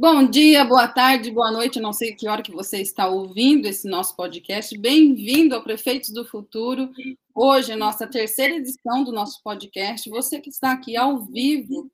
Bom dia, boa tarde, boa noite. Não sei que hora que você está ouvindo esse nosso podcast. Bem-vindo ao Prefeitos do Futuro. Hoje é nossa terceira edição do nosso podcast. Você que está aqui ao vivo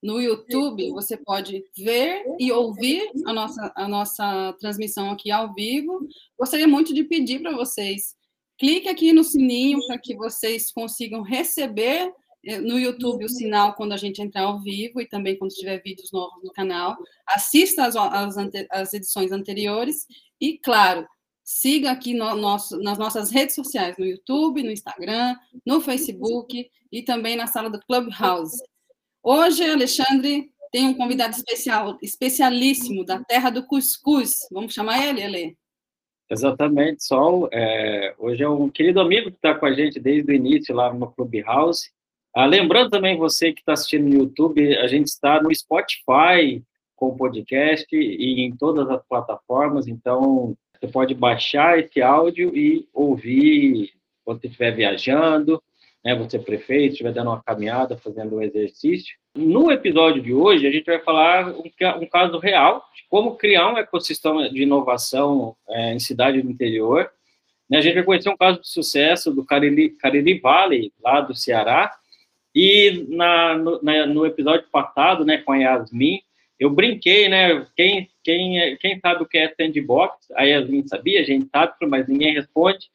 no YouTube, você pode ver e ouvir a nossa, a nossa transmissão aqui ao vivo. Gostaria muito de pedir para vocês, clique aqui no sininho para que vocês consigam receber no YouTube o sinal quando a gente entrar ao vivo e também quando tiver vídeos novos no canal. Assista as, as, as edições anteriores e, claro, siga aqui no nosso, nas nossas redes sociais, no YouTube, no Instagram, no Facebook e também na sala do Clubhouse. Hoje, Alexandre, tem um convidado especial, especialíssimo da terra do cuscuz. Vamos chamar ele, Ele? Exatamente, Sol. É, hoje é um querido amigo que está com a gente desde o início lá no Clubhouse. Ah, lembrando também você que está assistindo no YouTube, a gente está no Spotify com o podcast e em todas as plataformas, então você pode baixar esse áudio e ouvir quando você estiver viajando, né, você é prefeito, estiver dando uma caminhada, fazendo um exercício. No episódio de hoje, a gente vai falar um, um caso real de como criar um ecossistema de inovação é, em cidade do interior. Né, a gente vai conhecer um caso de sucesso do Cariri, Cariri Valley, lá do Ceará, e na, no, na, no, episódio passado, né, com a Yasmin, eu brinquei, né? Quem, quem, quem sabe o que é sandbox? A Yasmin sabia, a gente sabe, mas ninguém responde.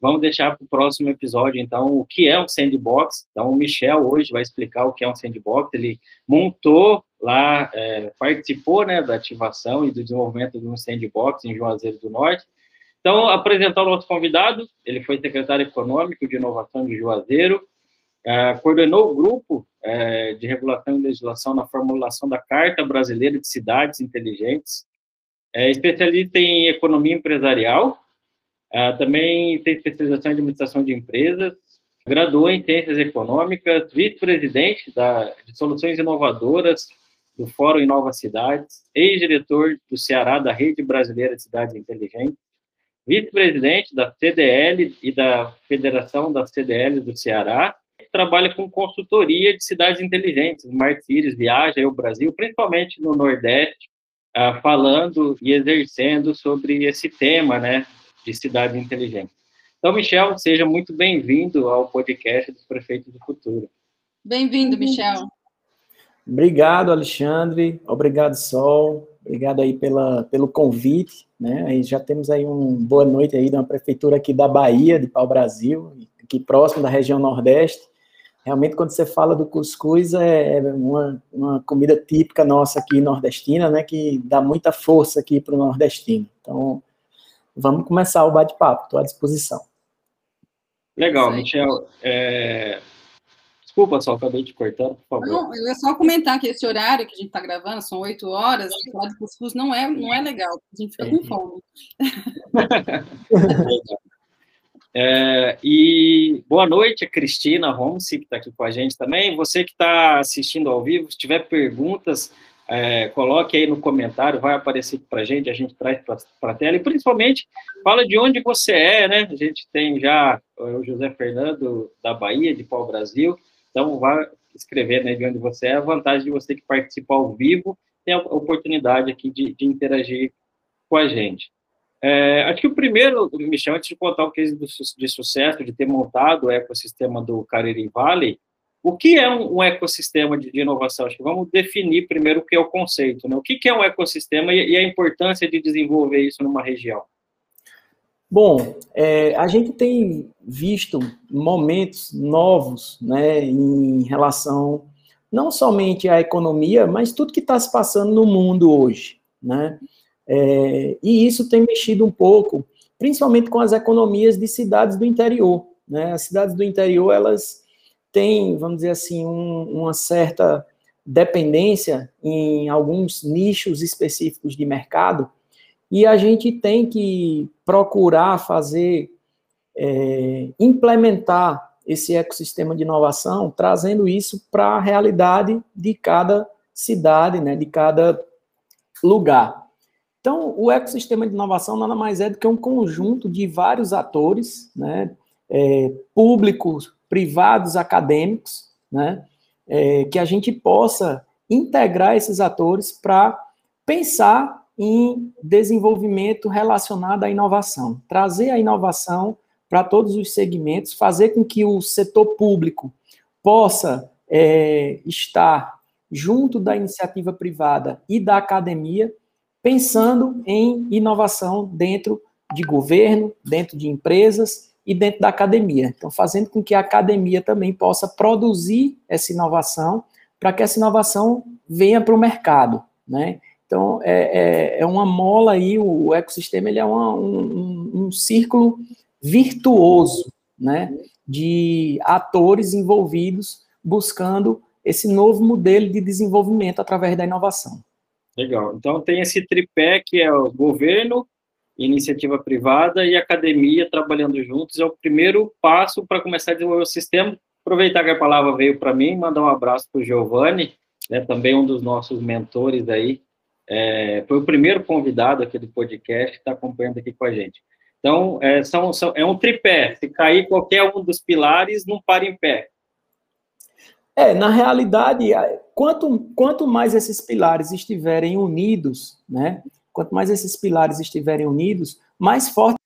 Vamos deixar para o próximo episódio, então, o que é um sandbox. Então, o Michel hoje vai explicar o que é um sandbox. Ele montou lá, é, participou né, da ativação e do desenvolvimento de um sandbox em Juazeiro do Norte. Então, apresentar o nosso convidado, ele foi secretário econômico de inovação de Juazeiro, é, coordenou o grupo é, de regulação e legislação na formulação da Carta Brasileira de Cidades Inteligentes, é especialista em economia empresarial, é, também tem especialização em administração de empresas, graduou em ciências econômicas, vice-presidente de soluções inovadoras do Fórum Inova Cidades, ex-diretor do Ceará da Rede Brasileira de Cidades Inteligentes, vice-presidente da CDL e da Federação das CDLs do Ceará, trabalha com consultoria de cidades inteligentes, Smart Cities, viaja ao Brasil, principalmente no Nordeste, uh, falando e exercendo sobre esse tema, né, de cidades inteligentes. Então, Michel, seja muito bem-vindo ao podcast dos Prefeitos do Futuro. Bem-vindo, Michel. Obrigado, Alexandre. Obrigado, Sol. Obrigado aí pela, pelo convite, né? Aí já temos aí uma boa noite aí da prefeitura aqui da Bahia, de Pau Brasil, aqui próximo da região Nordeste realmente quando você fala do cuscuz é, é uma, uma comida típica nossa aqui nordestina, né, que dá muita força aqui para o nordestino. Então, vamos começar o bate-papo, estou à disposição. Legal, Michel. É... Desculpa só, acabei te cortando, por favor. Não, eu ia só comentar que esse horário que a gente está gravando, são oito horas, falar de cuscuz não é, não é legal, a gente fica com fome. É, e boa noite, Cristina Holmes, que está aqui com a gente também. Você que está assistindo ao vivo, se tiver perguntas, é, coloque aí no comentário, vai aparecer para a gente, a gente traz para a tela. E principalmente, fala de onde você é, né? A gente tem já o José Fernando, da Bahia, de Pau Brasil. Então, vai escrever né, de onde você é. A vantagem de você que participa ao vivo tem a oportunidade aqui de, de interagir com a gente. É, acho que o primeiro, Michel, antes de contar o case de sucesso, de ter montado o ecossistema do Cariri Valley, o que é um, um ecossistema de, de, inovação? Acho que vamos definir primeiro o que é o conceito, né? O que, que é um ecossistema e, e, a importância de desenvolver isso numa região? Bom, é, a gente tem visto momentos novos, né, em relação não somente à economia, mas tudo que está se passando no mundo hoje, né? É, e isso tem mexido um pouco, principalmente com as economias de cidades do interior. Né? As cidades do interior, elas têm, vamos dizer assim, um, uma certa dependência em alguns nichos específicos de mercado, e a gente tem que procurar fazer, é, implementar esse ecossistema de inovação, trazendo isso para a realidade de cada cidade, né, de cada lugar. Então, o ecossistema de inovação nada mais é do que um conjunto de vários atores, né, é, públicos, privados, acadêmicos, né, é, que a gente possa integrar esses atores para pensar em desenvolvimento relacionado à inovação, trazer a inovação para todos os segmentos, fazer com que o setor público possa é, estar junto da iniciativa privada e da academia, pensando em inovação dentro de governo, dentro de empresas e dentro da academia. Então, fazendo com que a academia também possa produzir essa inovação, para que essa inovação venha para o mercado, né? Então, é, é, é, uma mola aí, o, ecossistema ele é uma, um, um, círculo virtuoso, né, de atores envolvidos buscando esse novo modelo de desenvolvimento através da inovação. Legal. Então, tem esse tripé que é o governo, iniciativa privada e academia trabalhando juntos. É o primeiro passo para começar a desenvolver o sistema. Aproveitar que a palavra veio para mim, mandar um abraço para o Giovanni, né, também um dos nossos mentores aí, é, foi o primeiro convidado aqui do podcast que está acompanhando aqui com a gente. Então, é, são, são, é um tripé. Se cair qualquer um dos pilares, não para em pé. É, na realidade, quanto, quanto mais esses pilares estiverem unidos, né? Quanto mais esses pilares estiverem unidos, mais forte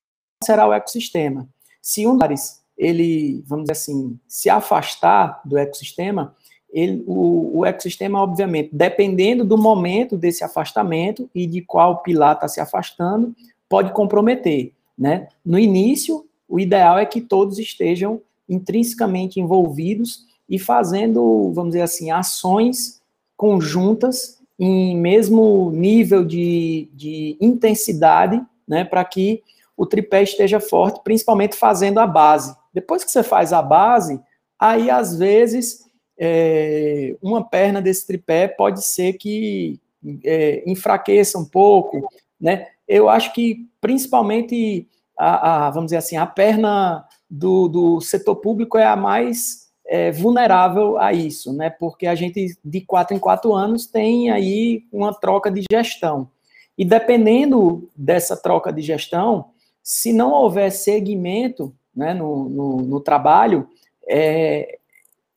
será o ecossistema. Se um deles, ele, vamos dizer assim, se afastar do ecossistema, ele, o, o, ecossistema, obviamente, dependendo do momento desse afastamento e de qual pilar está se afastando, pode comprometer. Né? No início, o ideal é que todos estejam intrinsecamente envolvidos e fazendo, vamos dizer assim, ações conjuntas em mesmo nível de, de intensidade, né, para que o tripé esteja forte, principalmente fazendo a base. Depois que você faz a base, aí às vezes é, uma perna desse tripé pode ser que é, enfraqueça um pouco, né? Eu acho que principalmente a, a vamos dizer assim, a perna do, do setor público é a mais é, vulnerável a isso, né? Porque a gente de quatro em quatro anos tem aí uma troca de gestão e dependendo dessa troca de gestão, se não houver segmento, né, no, no, no trabalho, é,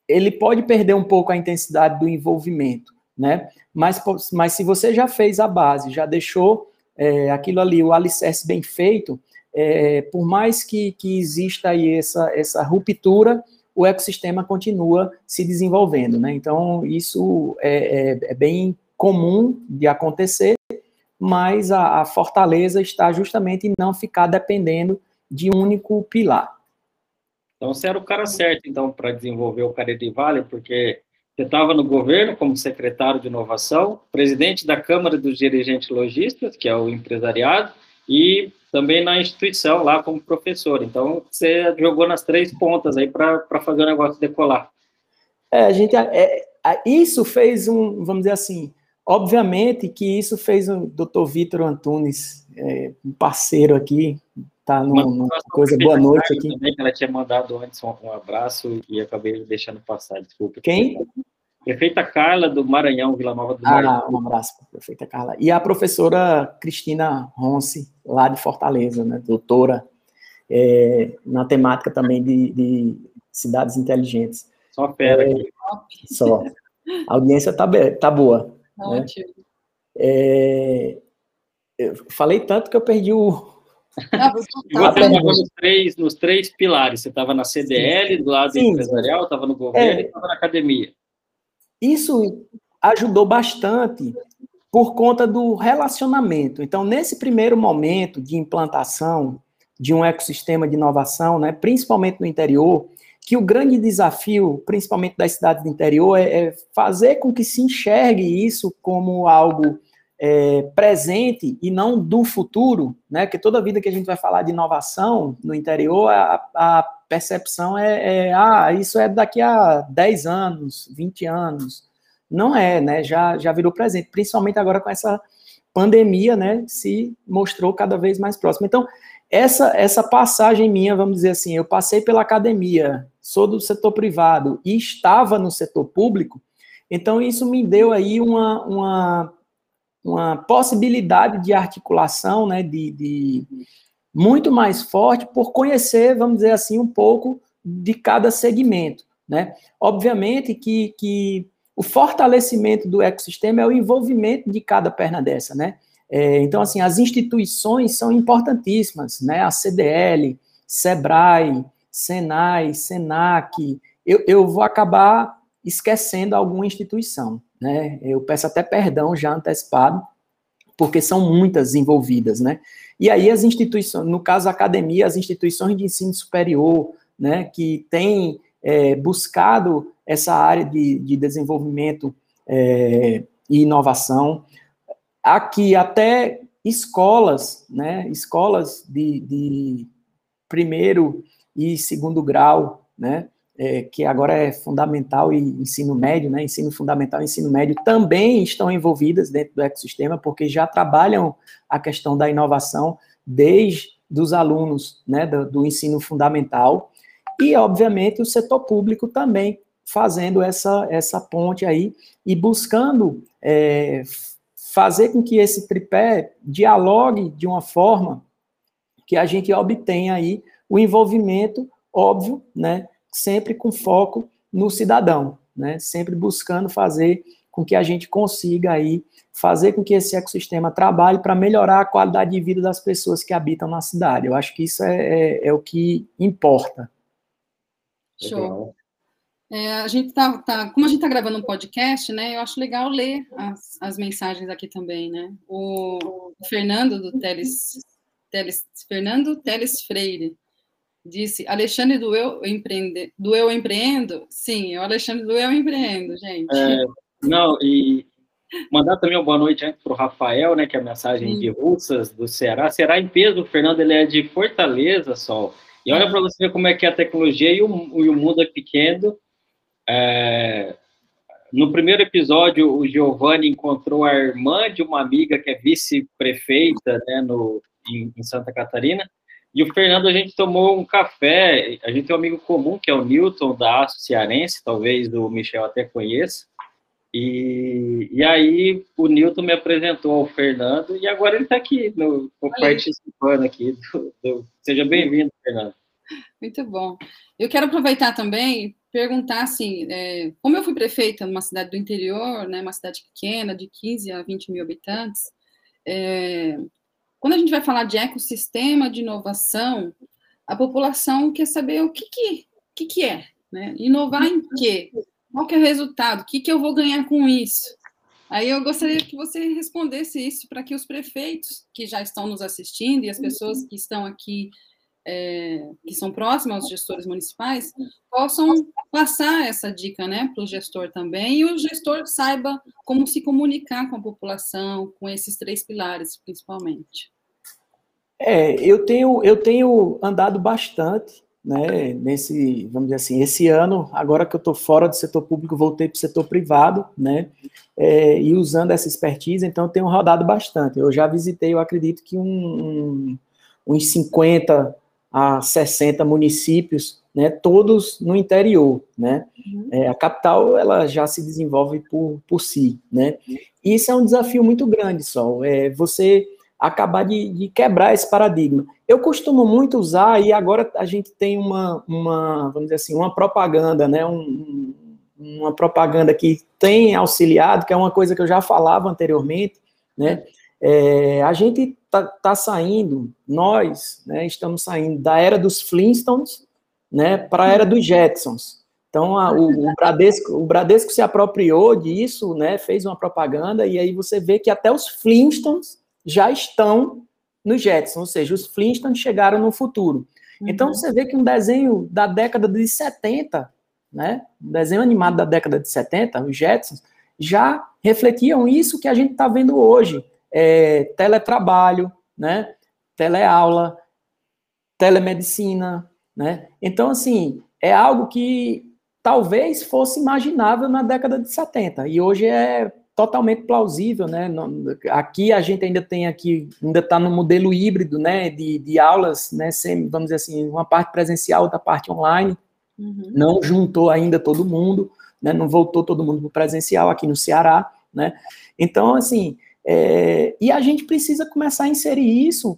ele pode perder um pouco a intensidade do envolvimento, né? Mas, mas se você já fez a base, já deixou é, aquilo ali, o alicerce bem feito, é, por mais que, que exista aí essa, essa ruptura, o ecossistema continua se desenvolvendo, né? Então, isso é, é, é bem comum de acontecer, mas a, a fortaleza está justamente em não ficar dependendo de um único pilar. Então, você era o cara certo, então, para desenvolver o Cariri Vale, porque você estava no governo como secretário de inovação, presidente da Câmara dos Dirigentes Logistas, que é o empresariado, e também na instituição lá como professor. Então, você jogou nas três pontas aí para fazer o negócio decolar. É, a gente, é, é, isso fez um, vamos dizer assim, obviamente que isso fez o Dr. Vitor Antunes, é, um parceiro aqui, tá numa coisa boa noite aqui. Também que ela tinha mandado antes um, um, abraço e acabei deixando passar, desculpa. Quem? Prefeita Carla do Maranhão, Vila Nova do Maranhão. Ah, um abraço para a prefeita Carla. E a professora Cristina Ronce, lá de Fortaleza, né, doutora, é, na temática também de, de, cidades inteligentes. Só fera é, aqui. Só. A audiência tá, tá boa. Né? Ótimo. Né? É, eu falei tanto que eu perdi o, você estava nos três, nos três pilares. Você estava na CDL, do lado Sim. empresarial, estava no governo é, e estava na academia. Isso ajudou bastante por conta do relacionamento. Então, nesse primeiro momento de implantação de um ecossistema de inovação, né, principalmente no interior, que o grande desafio, principalmente das cidades do interior, é, é fazer com que se enxergue isso como algo é, presente e não do futuro, né? Que toda vida que a gente vai falar de inovação no interior, a, a percepção é, é, ah, isso é daqui a 10 anos, 20 anos. Não é, né? Já, já virou presente, principalmente agora com essa pandemia, né? Se mostrou cada vez mais próximo. Então, essa, essa passagem minha, vamos dizer assim, eu passei pela academia, sou do setor privado e estava no setor público, então isso me deu aí uma, uma uma possibilidade de articulação, né, de, de, muito mais forte por conhecer, vamos dizer assim, um pouco de cada segmento, né? Obviamente que, que o fortalecimento do ecossistema é o envolvimento de cada perna dessa, né? É, então, assim, as instituições são importantíssimas, né? A CDL, SEBRAE, SENAI, SENAC, eu, eu vou acabar esquecendo alguma instituição, né? Eu peço até perdão já antecipado, porque são muitas envolvidas, né? E aí as instituições, no caso a academia, as instituições de ensino superior, né, que têm é, buscado essa área de, de desenvolvimento é, e inovação, aqui até escolas, né, escolas de, de primeiro e segundo grau, né, é, que agora é fundamental e ensino médio, né, ensino fundamental e ensino médio, também estão envolvidas dentro do ecossistema, porque já trabalham a questão da inovação desde os alunos né, do, do ensino fundamental, e, obviamente, o setor público também fazendo essa, essa ponte aí e buscando é, fazer com que esse tripé dialogue de uma forma que a gente obtenha aí o envolvimento, óbvio, né, sempre com foco no cidadão, né? Sempre buscando fazer com que a gente consiga aí fazer com que esse ecossistema trabalhe para melhorar a qualidade de vida das pessoas que habitam na cidade. Eu acho que isso é, é, é o que importa. Show. É, a gente tá, tá, como a gente está gravando um podcast, né? Eu acho legal ler as, as mensagens aqui também, né? O, Fernando do Teles, Teles, Fernando Teles Freire disse Alexandre do Eu, Empreende, do Eu Empreendo? Sim, é o Alexandre do Eu Empreendo, gente. É, não, e mandar também uma boa noite para o Rafael, né, que é a mensagem Sim. de Russas, do Ceará. Ceará em peso, o Fernando ele é de Fortaleza, Sol. E olha para você ver como é que é a tecnologia e o, e o mundo é pequeno. É, no primeiro episódio, o Giovanni encontrou a irmã de uma amiga que é vice-prefeita né, no, em, em Santa Catarina. E o Fernando, a gente tomou um café, a gente tem um amigo comum, que é o Newton, da Aço Cearense, talvez o Michel até conheça. E, e aí o Newton me apresentou ao Fernando, e agora ele está aqui, no, participando aqui. Do, do, seja bem-vindo, Fernando. Muito bom. Eu quero aproveitar também perguntar assim, é, como eu fui prefeita numa cidade do interior, né, uma cidade pequena, de 15 a 20 mil habitantes, é, quando a gente vai falar de ecossistema de inovação, a população quer saber o que, que, que, que é, né? Inovar em quê? Qual que é o resultado? O que, que eu vou ganhar com isso? Aí eu gostaria que você respondesse isso para que os prefeitos que já estão nos assistindo e as pessoas que estão aqui, é, que são próximas aos gestores municipais, possam passar essa dica né, para o gestor também, e o gestor saiba como se comunicar com a população, com esses três pilares, principalmente. É, eu tenho, eu tenho andado bastante, né, nesse, vamos dizer assim, esse ano, agora que eu estou fora do setor público, voltei para o setor privado, né, é, e usando essa expertise, então eu tenho rodado bastante. Eu já visitei, eu acredito que um, um, uns 50 a 60 municípios, né, todos no interior, né, uhum. é, a capital, ela já se desenvolve por, por si, né, e isso é um desafio muito grande, Sol, é você acabar de, de, quebrar esse paradigma. Eu costumo muito usar, e agora a gente tem uma, uma vamos dizer assim, uma propaganda, né, um, uma propaganda que tem auxiliado, que é uma coisa que eu já falava anteriormente, né, é, a gente está tá saindo, nós, né, estamos saindo da era dos Flintstones, né, para a era dos Jetsons. Então, a, o, o, Bradesco, o Bradesco se apropriou disso, né, fez uma propaganda, e aí você vê que até os Flintstones já estão no Jetson, ou seja, os Flintstones chegaram no futuro. Uhum. Então você vê que um desenho da década de 70, né, um desenho animado da década de 70, os Jetsons, já refletiam isso que a gente está vendo hoje, é, teletrabalho, né, teleaula, telemedicina, né? Então assim, é algo que talvez fosse imaginável na década de 70 e hoje é totalmente plausível, né? Aqui a gente ainda tem aqui, ainda está no modelo híbrido, né? De, de aulas, né? Sem, vamos dizer assim, uma parte presencial, outra parte online. Uhum. Não juntou ainda todo mundo, né? Não voltou todo mundo para o presencial aqui no Ceará, né? Então, assim, é, e a gente precisa começar a inserir isso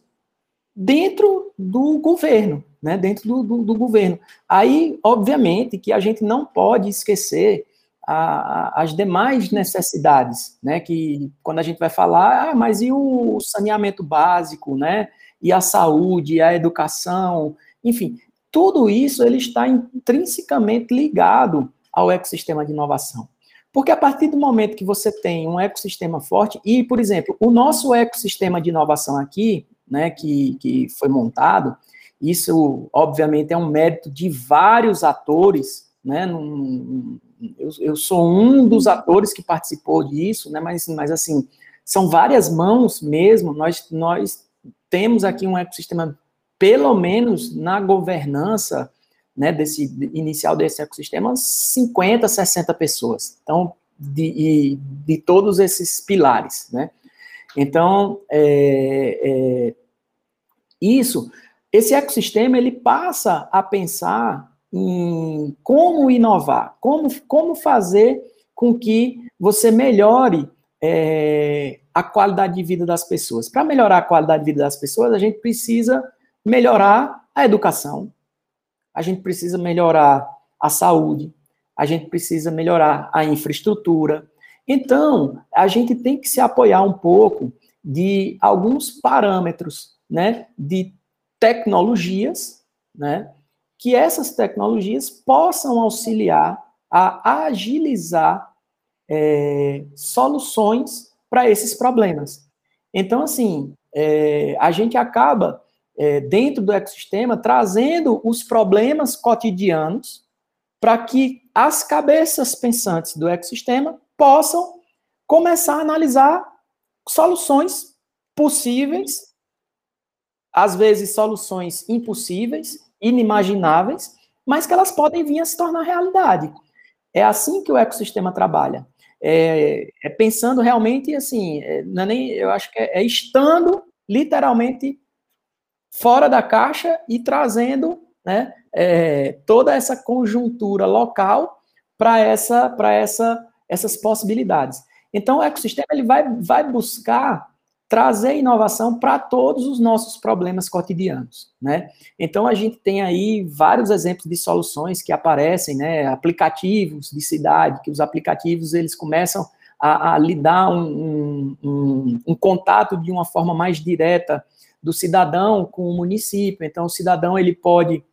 dentro do governo, né? Dentro do, do, do governo. Aí, obviamente, que a gente não pode esquecer a, as demais necessidades, né? Que quando a gente vai falar, ah, mas e o saneamento básico, né? E a saúde, a educação, enfim, tudo isso ele está intrinsecamente ligado ao ecossistema de inovação. Porque a partir do momento que você tem um ecossistema forte, e, por exemplo, o nosso ecossistema de inovação aqui, né, que, que foi montado, isso, obviamente, é um mérito de vários atores, né, eu, eu, sou um dos atores que participou disso, né, mas, mas, assim, são várias mãos mesmo, nós, nós temos aqui um ecossistema, pelo menos na governança, né, desse inicial desse ecossistema, 50, 60 pessoas. Então, de, de todos esses pilares, né? Então, é, é, isso, esse ecossistema, ele passa a pensar em como inovar, como, como fazer com que você melhore é, a qualidade de vida das pessoas. Para melhorar a qualidade de vida das pessoas, a gente precisa melhorar a educação, a gente precisa melhorar a saúde, a gente precisa melhorar a infraestrutura. Então, a gente tem que se apoiar um pouco de alguns parâmetros, né, de tecnologias, né, que essas tecnologias possam auxiliar a agilizar é, soluções para esses problemas. Então, assim, é, a gente acaba é, dentro do ecossistema, trazendo os problemas cotidianos para que as cabeças pensantes do ecossistema possam começar a analisar soluções possíveis, às vezes soluções impossíveis, inimagináveis, mas que elas podem vir a se tornar realidade. É assim que o ecossistema trabalha. É, é pensando realmente assim, é, não é nem, eu acho que é, é estando literalmente fora da caixa e trazendo né, é, toda essa conjuntura local para essa, essa, essas possibilidades. Então, o ecossistema ele vai, vai buscar trazer inovação para todos os nossos problemas cotidianos, né? Então a gente tem aí vários exemplos de soluções que aparecem, né? Aplicativos de cidade, que os aplicativos eles começam a, a lidar um, um, um, um contato de uma forma mais direta do cidadão com o município. Então, o cidadão ele pode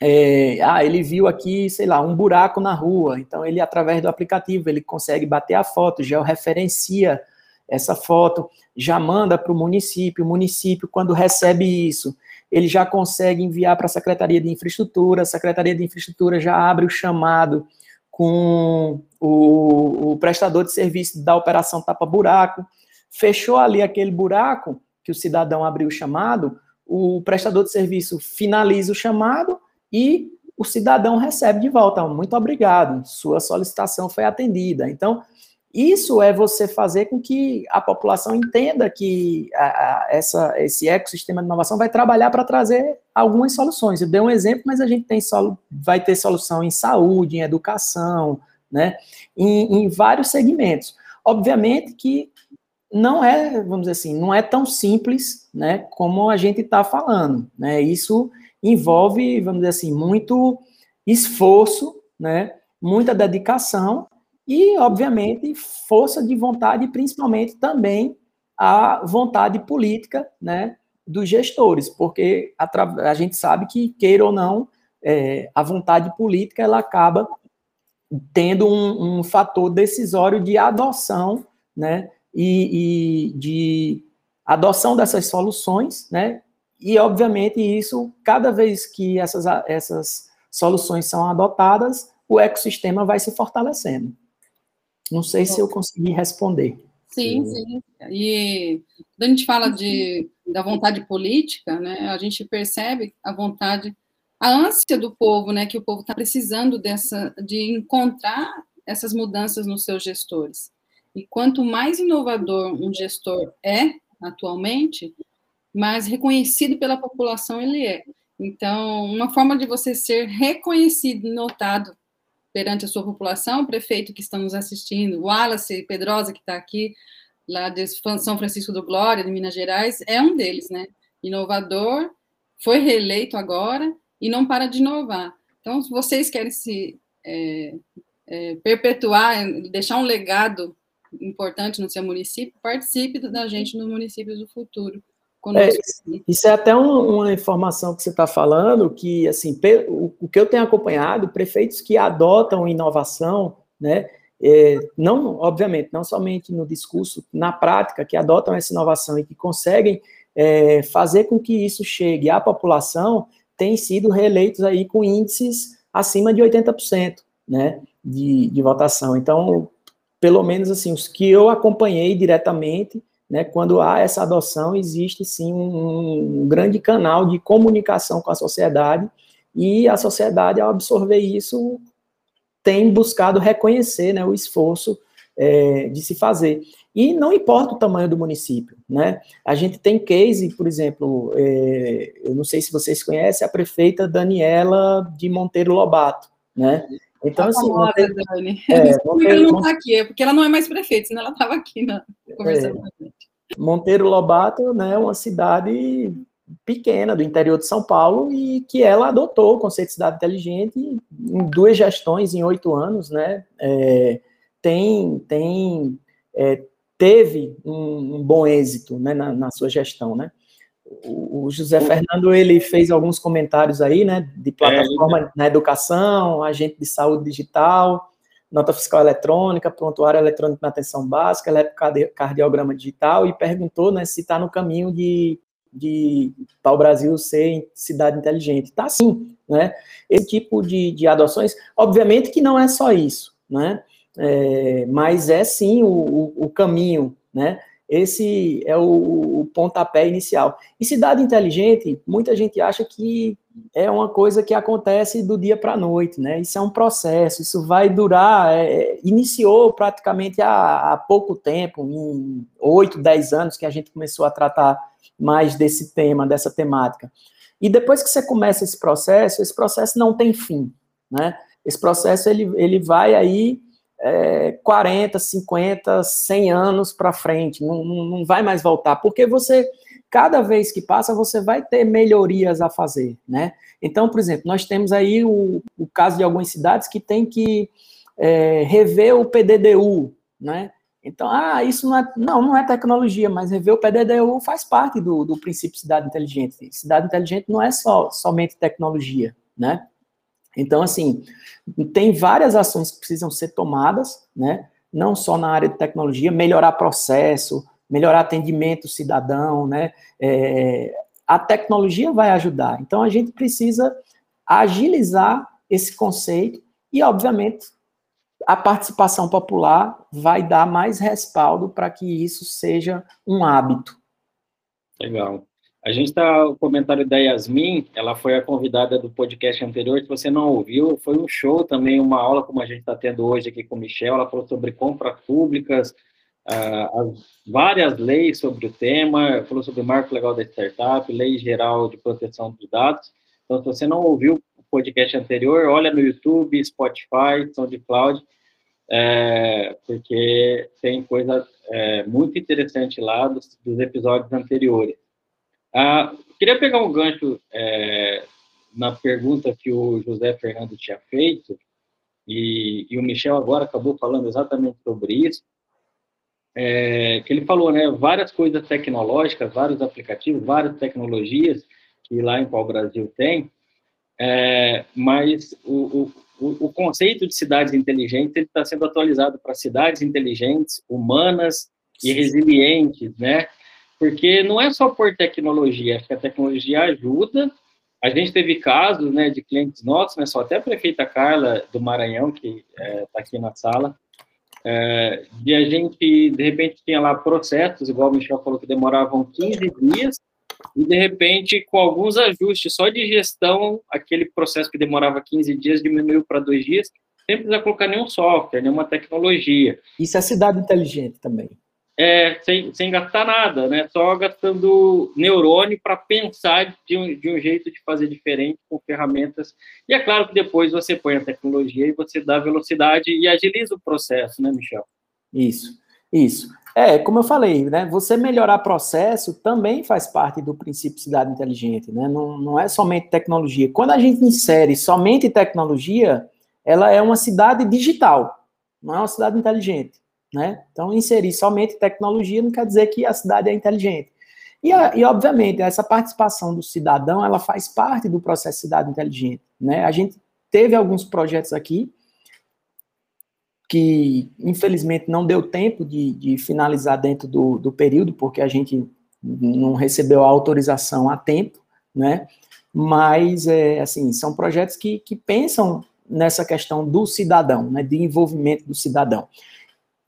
é, ah, ele viu aqui, sei lá, um buraco na rua. Então, ele, através do aplicativo, ele consegue bater a foto, já referencia essa foto, já manda para o município. O município, quando recebe isso, ele já consegue enviar para a Secretaria de Infraestrutura. A Secretaria de Infraestrutura já abre o chamado com o, o prestador de serviço da operação tapa-buraco. Fechou ali aquele buraco, que o cidadão abriu o chamado, o prestador de serviço finaliza o chamado e o cidadão recebe de volta. Muito obrigado, sua solicitação foi atendida. Então, isso é você fazer com que a população entenda que a, a, essa, esse ecossistema de inovação vai trabalhar para trazer algumas soluções. Eu dei um exemplo, mas a gente tem solu, vai ter solução em saúde, em educação, né, em, em vários segmentos. Obviamente que não é, vamos dizer assim, não é tão simples, né, como a gente está falando, né, isso envolve, vamos dizer assim, muito esforço, né, muita dedicação e, obviamente, força de vontade principalmente, também a vontade política, né, dos gestores, porque a, a gente sabe que, queira ou não, é, a vontade política, ela acaba tendo um, um fator decisório de adoção, né, e, e de adoção dessas soluções, né? E, obviamente, isso, cada vez que essas, essas soluções são adotadas, o ecossistema vai se fortalecendo. Não sei se eu consegui responder. Sim, sim. E quando a gente fala de, da vontade política, né, a gente percebe a vontade, a ânsia do povo, né, que o povo está precisando dessa, de encontrar essas mudanças nos seus gestores. E quanto mais inovador um gestor é atualmente, mais reconhecido pela população ele é. Então, uma forma de você ser reconhecido e notado perante a sua população, o prefeito que está nos assistindo, Wallace Pedrosa, que está aqui, lá de São Francisco do Glória, de Minas Gerais, é um deles, né? Inovador, foi reeleito agora e não para de inovar. Então, se vocês querem se é, é, perpetuar, deixar um legado importante no seu município, participe da gente nos municípios do futuro. É, isso é até um, uma informação que você está falando, que, assim, o, o, que eu tenho acompanhado, prefeitos que adotam inovação, né, é, não, obviamente, não somente no discurso, na prática, que adotam essa inovação e que conseguem é, fazer com que isso chegue à população, têm sido reeleitos aí com índices acima de 80%, né, de, de votação. Então, pelo menos, assim, os que eu acompanhei diretamente, né, quando há essa adoção, existe, sim, um, um grande canal de comunicação com a sociedade, e a sociedade, ao absorver isso, tem buscado reconhecer né, o esforço é, de se fazer. E não importa o tamanho do município, né? A gente tem case, por exemplo, é, eu não sei se vocês conhecem a prefeita Daniela de Monteiro Lobato, né? Então, tá assim. Monteiro, Dani. É, Monteiro, ela não está aqui, é porque ela não é mais prefeita, senão ela estava aqui na, conversando é, a. Monteiro Lobato, né, é uma cidade pequena do interior de São Paulo e que ela adotou o conceito de cidade inteligente em duas gestões em oito anos, né? É, tem tem é, teve um, um, bom êxito né, na, na, sua gestão, né? O, o, José Fernando ele fez alguns comentários aí, né? De plataforma é, na educação, agente de saúde digital, nota fiscal eletrônica, prontuário eletrônico na atenção básica, eletrocardiograma digital e perguntou, né, se está no caminho de de para o Brasil ser cidade inteligente. Está sim, né? Esse tipo de, de adoções, obviamente que não é só isso, né? É, mas é sim o, o, o, caminho, né? Esse é o, o pontapé inicial. E cidade inteligente, muita gente acha que é uma coisa que acontece do dia para a noite, né? Isso é um processo, isso vai durar. É, iniciou praticamente há, há pouco tempo, em oito, dez anos, que a gente começou a tratar mais desse tema, dessa temática. E depois que você começa esse processo, esse processo não tem fim, né? Esse processo ele, ele vai aí é, 40, 50, 100 anos para frente, não, não vai mais voltar, porque você, cada vez que passa, você vai ter melhorias a fazer, né? Então, por exemplo, nós temos aí o, o caso de algumas cidades que tem que é, rever o PDDU, né? Então, ah, isso não é, não, não é tecnologia, mas rever o PDDU faz parte do, do princípio cidade inteligente. Cidade inteligente não é só somente tecnologia, né? Então, assim, tem várias ações que precisam ser tomadas, né? Não só na área de tecnologia, melhorar processo, melhorar atendimento cidadão, né? É, a tecnologia vai ajudar. Então, a gente precisa agilizar esse conceito e, obviamente, a participação popular vai dar mais respaldo para que isso seja um hábito. Legal. A gente está, o comentário da Yasmin, ela foi a convidada do podcast anterior, se você não ouviu, foi um show também, uma aula como a gente está tendo hoje aqui com o Michel, ela falou sobre compras públicas, uh, várias leis sobre o tema, falou sobre o marco legal da startup, lei geral de proteção dos dados, então se você não ouviu o podcast anterior, olha no YouTube, Spotify, SoundCloud, é, porque tem coisa é, muito interessante lá dos, dos episódios anteriores. Ah, queria pegar um gancho é, na pergunta que o José Fernando tinha feito, e, e o Michel agora acabou falando exatamente sobre isso, é, que ele falou, né, várias coisas tecnológicas, vários aplicativos, várias tecnologias que lá em Pau Brasil tem, é, mas o, o, o, conceito de cidades inteligentes está sendo atualizado para cidades inteligentes, humanas e resilientes, né? Porque não é só por tecnologia, acho que a tecnologia ajuda. A gente teve casos, né, de clientes nossos, né, só até a prefeita Carla do Maranhão, que está é, tá aqui na sala, é, de a gente, de repente, tinha lá processos, igual o Michel falou, que demoravam 15 dias, e de repente, com alguns ajustes só de gestão, aquele processo que demorava 15 dias diminuiu para dois dias, sem precisar colocar nenhum software, nenhuma tecnologia. Isso é cidade inteligente também. É, sem, sem gastar nada, né? Só gastando neurônio para pensar de um, de um jeito de fazer diferente com ferramentas. E é claro que depois você põe a tecnologia e você dá velocidade e agiliza o processo, né, Michel? Isso, isso. É, como eu falei, né, você melhorar processo também faz parte do princípio cidade inteligente, né, não, não é somente tecnologia. Quando a gente insere somente tecnologia, ela é uma cidade digital, não é uma cidade inteligente. Né? Então, inserir somente tecnologia não quer dizer que a cidade é inteligente. E, e, obviamente, essa participação do cidadão, ela faz parte do processo Cidade Inteligente. Né? A gente teve alguns projetos aqui que, infelizmente, não deu tempo de, de finalizar dentro do, do período, porque a gente não recebeu a autorização a tempo, né? Mas, é, assim, são projetos que, que pensam nessa questão do cidadão, né, de envolvimento do cidadão.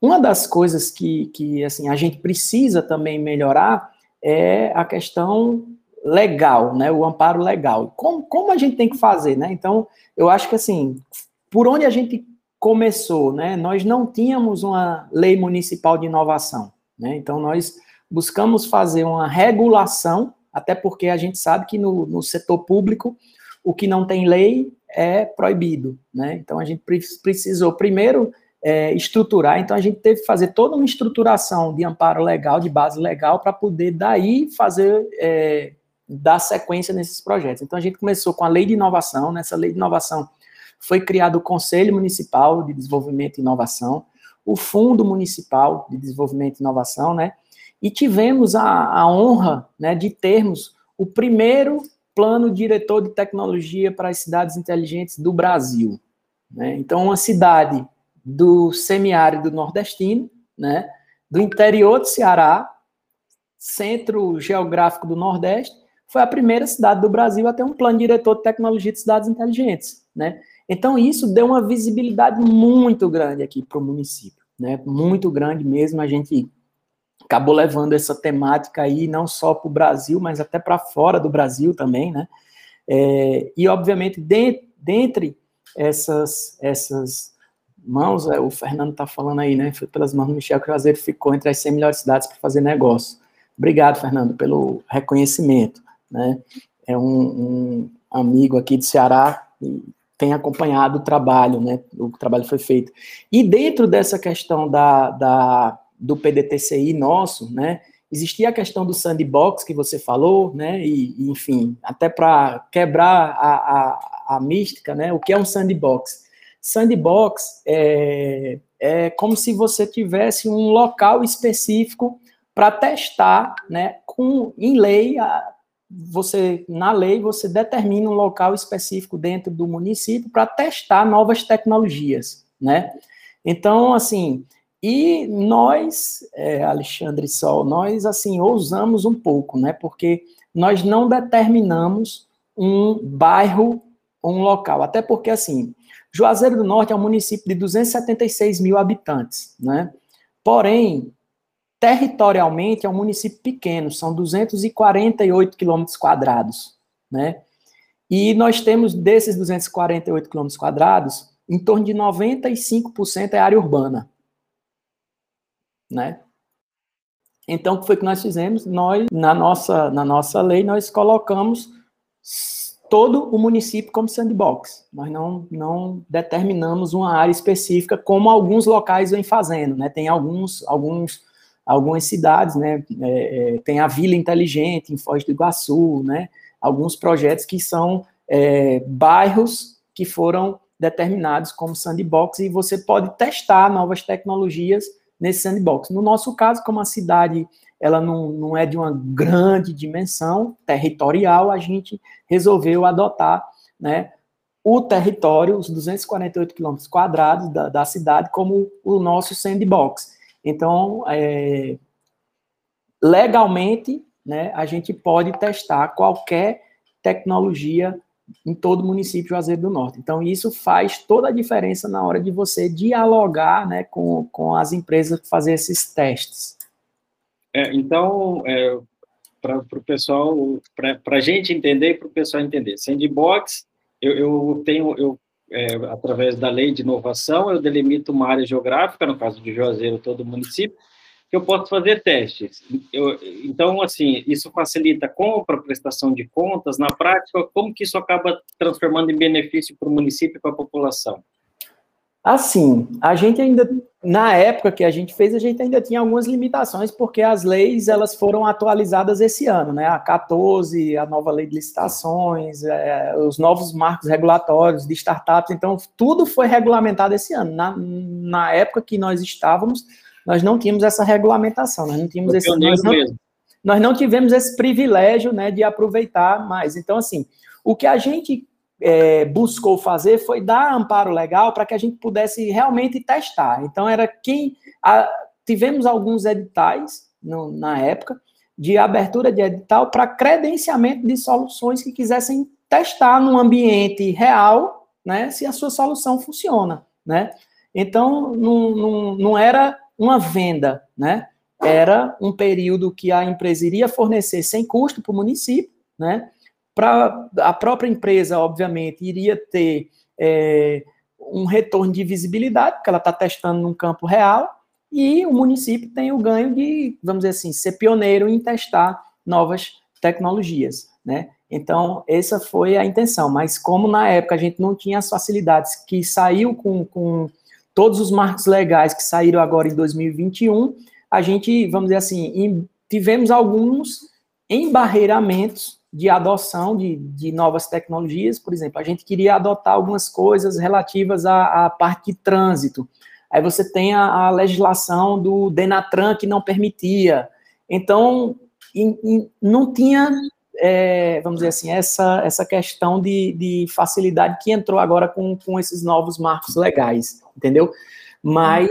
Uma das coisas que, que assim, a gente precisa também melhorar é a questão legal, né, o amparo legal. Como, como a gente tem que fazer, né? Então, eu acho que assim, por onde a gente começou, né, nós não tínhamos uma lei municipal de inovação, né? Então, nós buscamos fazer uma regulação, até porque a gente sabe que no, no setor público o que não tem lei é proibido, né? Então, a gente precisou primeiro é, estruturar. Então, a gente teve que fazer toda uma estruturação de amparo legal, de base legal, para poder daí fazer, é, dar sequência nesses projetos. Então, a gente começou com a lei de inovação. Nessa lei de inovação foi criado o Conselho Municipal de Desenvolvimento e Inovação, o Fundo Municipal de Desenvolvimento e Inovação, né? E tivemos a, a honra né, de termos o primeiro plano diretor de tecnologia para as cidades inteligentes do Brasil. Né? Então, uma cidade do semiárido nordestino, né, do interior do Ceará, centro geográfico do Nordeste, foi a primeira cidade do Brasil a ter um plano diretor de tecnologia de cidades inteligentes, né? Então isso deu uma visibilidade muito grande aqui para o município, né? Muito grande mesmo. A gente acabou levando essa temática aí não só para o Brasil, mas até para fora do Brasil também, né? É, e obviamente de, dentre essas essas mãos, é, o Fernando está falando aí, né? Foi pelas mãos do Michel que o Juazeiro ficou entre as 100 melhores cidades para fazer negócio. Obrigado, Fernando, pelo reconhecimento, né? É um, um amigo aqui do Ceará e tem acompanhado o trabalho, né? O trabalho foi feito. E dentro dessa questão da, da, do PDTCI nosso, né? Existia a questão do sandbox que você falou, né? E, e enfim, até para quebrar a, a, a mística, né? O que é um sandbox? Sandbox é, é como se você tivesse um local específico para testar, né? Com, em lei, você na lei você determina um local específico dentro do município para testar novas tecnologias, né? Então, assim, e nós, é, Alexandre Sol, nós assim ousamos um pouco, né? Porque nós não determinamos um bairro, um local, até porque assim Juazeiro do Norte é um município de 276 mil habitantes, né? Porém, territorialmente é um município pequeno, são 248 quilômetros quadrados, né? E nós temos desses 248 quilômetros quadrados, em torno de 95% é área urbana, né? Então, o que foi que nós fizemos? Nós, na nossa, na nossa lei, nós colocamos todo o município como sandbox. Nós não, não determinamos uma área específica, como alguns locais vêm fazendo, né? Tem alguns, alguns, algumas cidades, né? É, é, tem a Vila Inteligente em Foz do Iguaçu, né? Alguns projetos que são é, bairros que foram determinados como sandbox e você pode testar novas tecnologias nesse sandbox. No nosso caso, como a cidade ela não, não é de uma grande dimensão territorial, a gente resolveu adotar né, o território, os 248 quilômetros quadrados da, da, cidade, como o nosso sandbox. Então, é, legalmente, né, a gente pode testar qualquer tecnologia em todo o município de Juazeiro do Norte. Então, isso faz toda a diferença na hora de você dialogar né, com, com as empresas que fazem esses testes. É, então, é, para o pessoal, para a gente entender e para o pessoal entender, sandbox, eu, eu tenho, eu, é, através da lei de inovação, eu delimito uma área geográfica, no caso de Juazeiro, todo o município, que eu posso fazer testes. Eu, então, assim, isso facilita a compra, prestação de contas, na prática, como que isso acaba transformando em benefício para o município e para a população? Assim, a gente ainda na época que a gente fez, a gente ainda tinha algumas limitações, porque as leis elas foram atualizadas esse ano, né? A 14, a nova lei de licitações, é, os novos marcos regulatórios de startups, então tudo foi regulamentado esse ano. Na, na época que nós estávamos, nós não tínhamos essa regulamentação, nós não tínhamos esse. Nós não, nós não tivemos esse privilégio né, de aproveitar mais. Então, assim, o que a gente é, buscou fazer foi dar amparo legal para que a gente pudesse realmente testar. Então, era quem. A, tivemos alguns editais no, na época de abertura de edital para credenciamento de soluções que quisessem testar no ambiente real, né, se a sua solução funciona, né? Então, não, não, não era uma venda, né? Era um período que a empresa iria fornecer sem custo para o município, né? Para a própria empresa, obviamente, iria ter é, um retorno de visibilidade, porque ela está testando num campo real, e o município tem o ganho de, vamos dizer assim, ser pioneiro em testar novas tecnologias, né? Então, essa foi a intenção, mas como na época a gente não tinha as facilidades que saiu com, com todos os marcos legais que saíram agora em 2021, a gente, vamos dizer assim, tivemos alguns embarreiramentos de adoção de, de novas tecnologias, por exemplo, a gente queria adotar algumas coisas relativas à, à parte de trânsito. Aí você tem a, a, legislação do Denatran que não permitia. Então, in, in, não tinha, é, vamos dizer assim, essa, essa questão de, de facilidade que entrou agora com, com esses novos marcos legais, entendeu? Mas,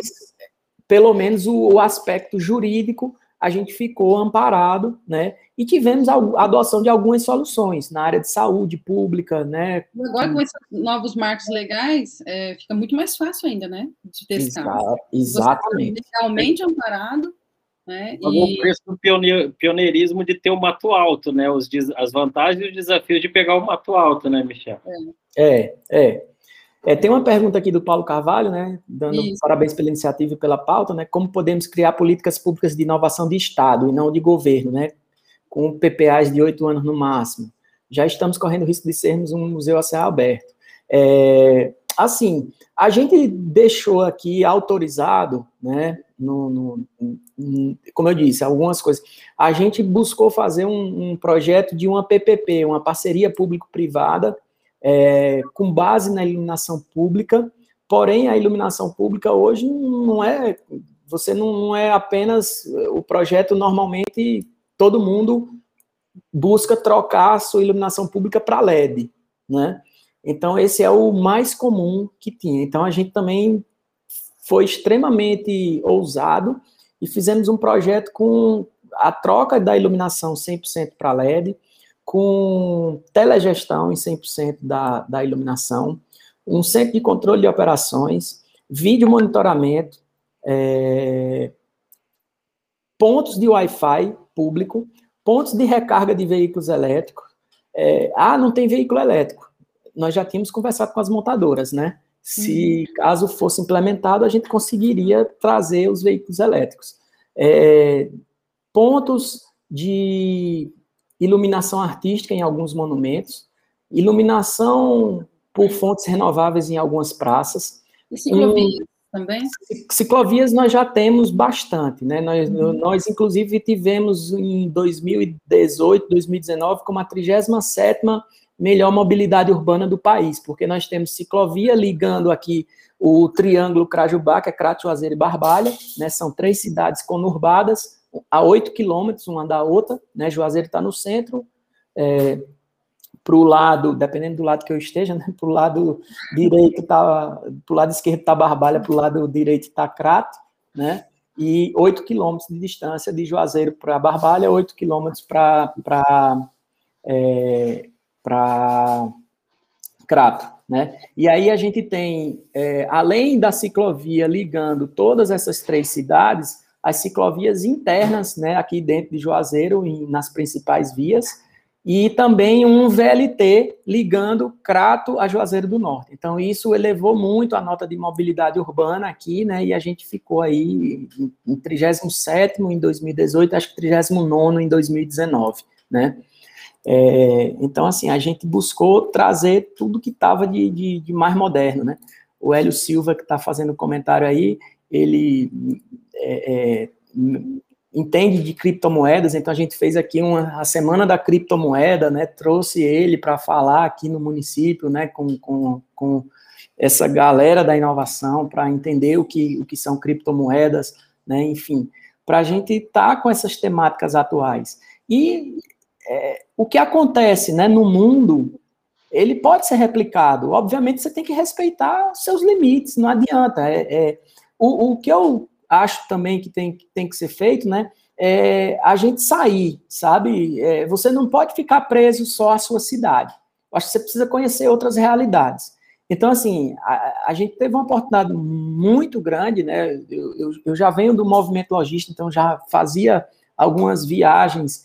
pelo menos, o, o aspecto jurídico a gente ficou amparado, né? E tivemos a adoção de algumas soluções na área de saúde pública, né? Agora, com esses novos marcos legais, é, fica muito mais fácil ainda, né? De testar. Exa exatamente. Você realmente amparado, né? E... O preço do pioneirismo de ter o mato alto, né? Os, as vantagens e os desafios de pegar o mato alto, né, Michel? É, é. é. É, tem uma pergunta aqui do Paulo Carvalho, né, dando Isso. parabéns pela iniciativa e pela pauta, né, como podemos criar políticas públicas de inovação de Estado e não de governo, né, com PPAs de oito anos no máximo. Já estamos correndo o risco de sermos um museu a céu aberto. É, assim, a gente deixou aqui autorizado, né, no, no, no, como eu disse, algumas coisas. A gente buscou fazer um, um projeto de uma PPP, uma parceria público-privada, é, com base na iluminação pública, porém a iluminação pública hoje não é, você não, não é apenas o projeto normalmente todo mundo busca trocar a sua iluminação pública para LED, né? Então esse é o mais comum que tinha. Então a gente também foi extremamente ousado e fizemos um projeto com a troca da iluminação 100% para LED, com telegestão em 100% da, da iluminação, um centro de controle de operações, vídeo monitoramento, é, pontos de Wi-Fi público, pontos de recarga de veículos elétricos. É, ah, não tem veículo elétrico. Nós já tínhamos conversado com as montadoras, né? Se uhum. caso fosse implementado, a gente conseguiria trazer os veículos elétricos. É, pontos de iluminação artística em alguns monumentos, iluminação por fontes renováveis em algumas praças. E também? Ciclovias nós já temos bastante, né? Nós, uhum. nós inclusive, tivemos em 2018, 2019, como a 37 melhor mobilidade urbana do país, porque nós temos ciclovia ligando aqui o Triângulo Crajubá, que é Crato, Juazeiro e Barbalha, né? São três cidades conurbadas, a 8 quilômetros uma da outra, né? Juazeiro está no centro, é, para o lado, dependendo do lado que eu esteja, né? Para o lado direito tá, para o lado esquerdo está Barbalha, para o lado direito está Crato, né? E 8 quilômetros de distância de Juazeiro para Barbalha, 8 quilômetros para é, para Crato, né? E aí a gente tem, é, além da ciclovia ligando todas essas três cidades, as ciclovias internas, né, aqui dentro de Juazeiro, em, nas principais vias, e também um VLT ligando Crato a Juazeiro do Norte. Então, isso elevou muito a nota de mobilidade urbana aqui, né, e a gente ficou aí em 37º em 2018, acho que 39º em 2019, né. É, então, assim, a gente buscou trazer tudo que estava de, de, de mais moderno, né. O Hélio Silva, que está fazendo comentário aí, ele é, é, entende de criptomoedas, então a gente fez aqui uma, a semana da criptomoeda, né, trouxe ele para falar aqui no município, né, com, com, com essa galera da inovação, para entender o que, o que são criptomoedas, né, enfim, para a gente estar tá com essas temáticas atuais. E é, o que acontece né, no mundo, ele pode ser replicado. Obviamente, você tem que respeitar seus limites, não adianta. É, é o, o que eu acho também que tem, tem que ser feito, né? É a gente sair, sabe? É, você não pode ficar preso só à sua cidade. Eu acho que você precisa conhecer outras realidades. Então, assim, a, a gente teve uma oportunidade muito grande, né? Eu, eu, eu, já venho do movimento logístico, então já fazia algumas viagens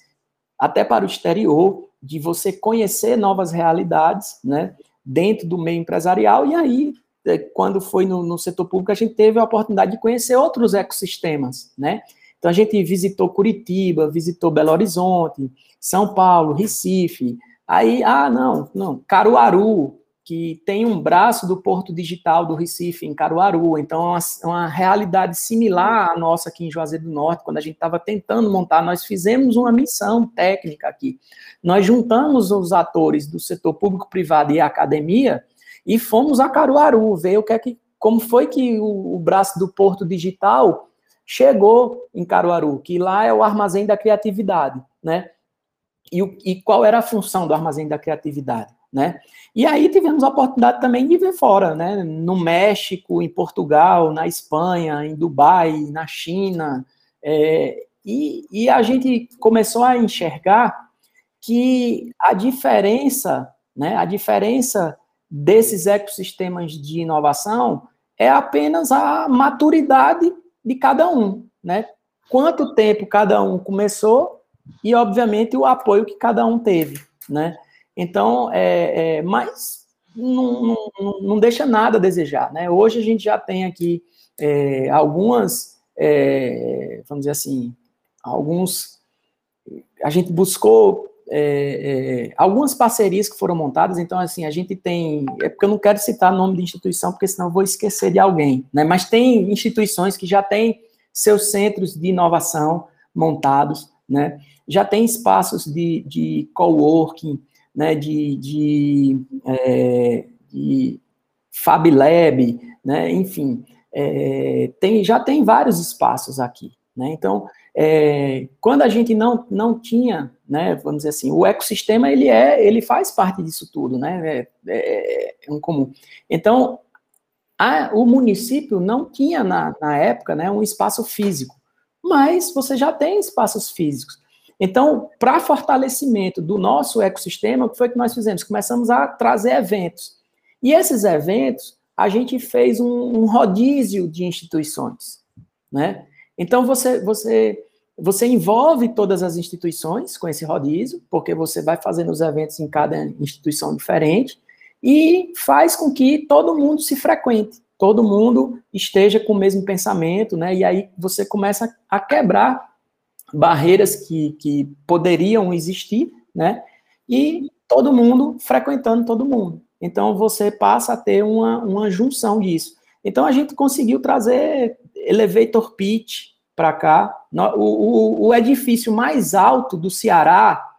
até para o exterior, de você conhecer novas realidades, né? Dentro do meio empresarial, e aí quando foi no, no, setor público, a gente teve a oportunidade de conhecer outros ecossistemas, né? Então a gente visitou Curitiba, visitou Belo Horizonte, São Paulo, Recife. Aí, ah, não, não, Caruaru, que tem um braço do Porto Digital do Recife em Caruaru, então é uma, é uma realidade similar à nossa aqui em Juazeiro do Norte, quando a gente estava tentando montar, nós fizemos uma missão técnica aqui. Nós juntamos os atores do setor público, privado e academia e fomos a Caruaru ver o que é que, como foi que o, o braço do Porto Digital chegou em Caruaru, que lá é o armazém da criatividade, né? E, o, e qual era a função do armazém da criatividade, né? E aí tivemos a oportunidade também de ver fora, né? No México, em Portugal, na Espanha, em Dubai, na China, é, e, e a gente começou a enxergar que a diferença, né? A diferença desses ecossistemas de inovação é apenas a maturidade de cada um, né? Quanto tempo cada um começou e, obviamente, o apoio que cada um teve, né? Então, é, é mas não, não, não, deixa nada a desejar, né? Hoje a gente já tem aqui é, algumas, é, vamos dizer assim, alguns, a gente buscou é, é, algumas parcerias que foram montadas, então, assim, a gente tem, é porque eu não quero citar nome de instituição, porque senão eu vou esquecer de alguém, né, mas tem instituições que já têm seus centros de inovação montados, né, já tem espaços de, de coworking, né, de, de, é, de Fab Lab, né, enfim, é, tem, já tem vários espaços aqui, né, então, é, quando a gente não, não tinha, né, vamos dizer assim, o ecossistema ele é, ele faz parte disso tudo, né, é, é, é um comum. Então, a, o município não tinha na, na época, né, um espaço físico, mas você já tem espaços físicos. Então, para fortalecimento do nosso ecossistema, o que foi que nós fizemos? Começamos a trazer eventos. E esses eventos, a gente fez um, um rodízio de instituições, né? Então, você, você você envolve todas as instituições com esse rodízio, porque você vai fazendo os eventos em cada instituição diferente, e faz com que todo mundo se frequente, todo mundo esteja com o mesmo pensamento, né? E aí você começa a quebrar barreiras que, que poderiam existir, né? E todo mundo frequentando todo mundo. Então você passa a ter uma, uma junção disso. Então a gente conseguiu trazer elevator pitch, para cá. O, o, o, edifício mais alto do Ceará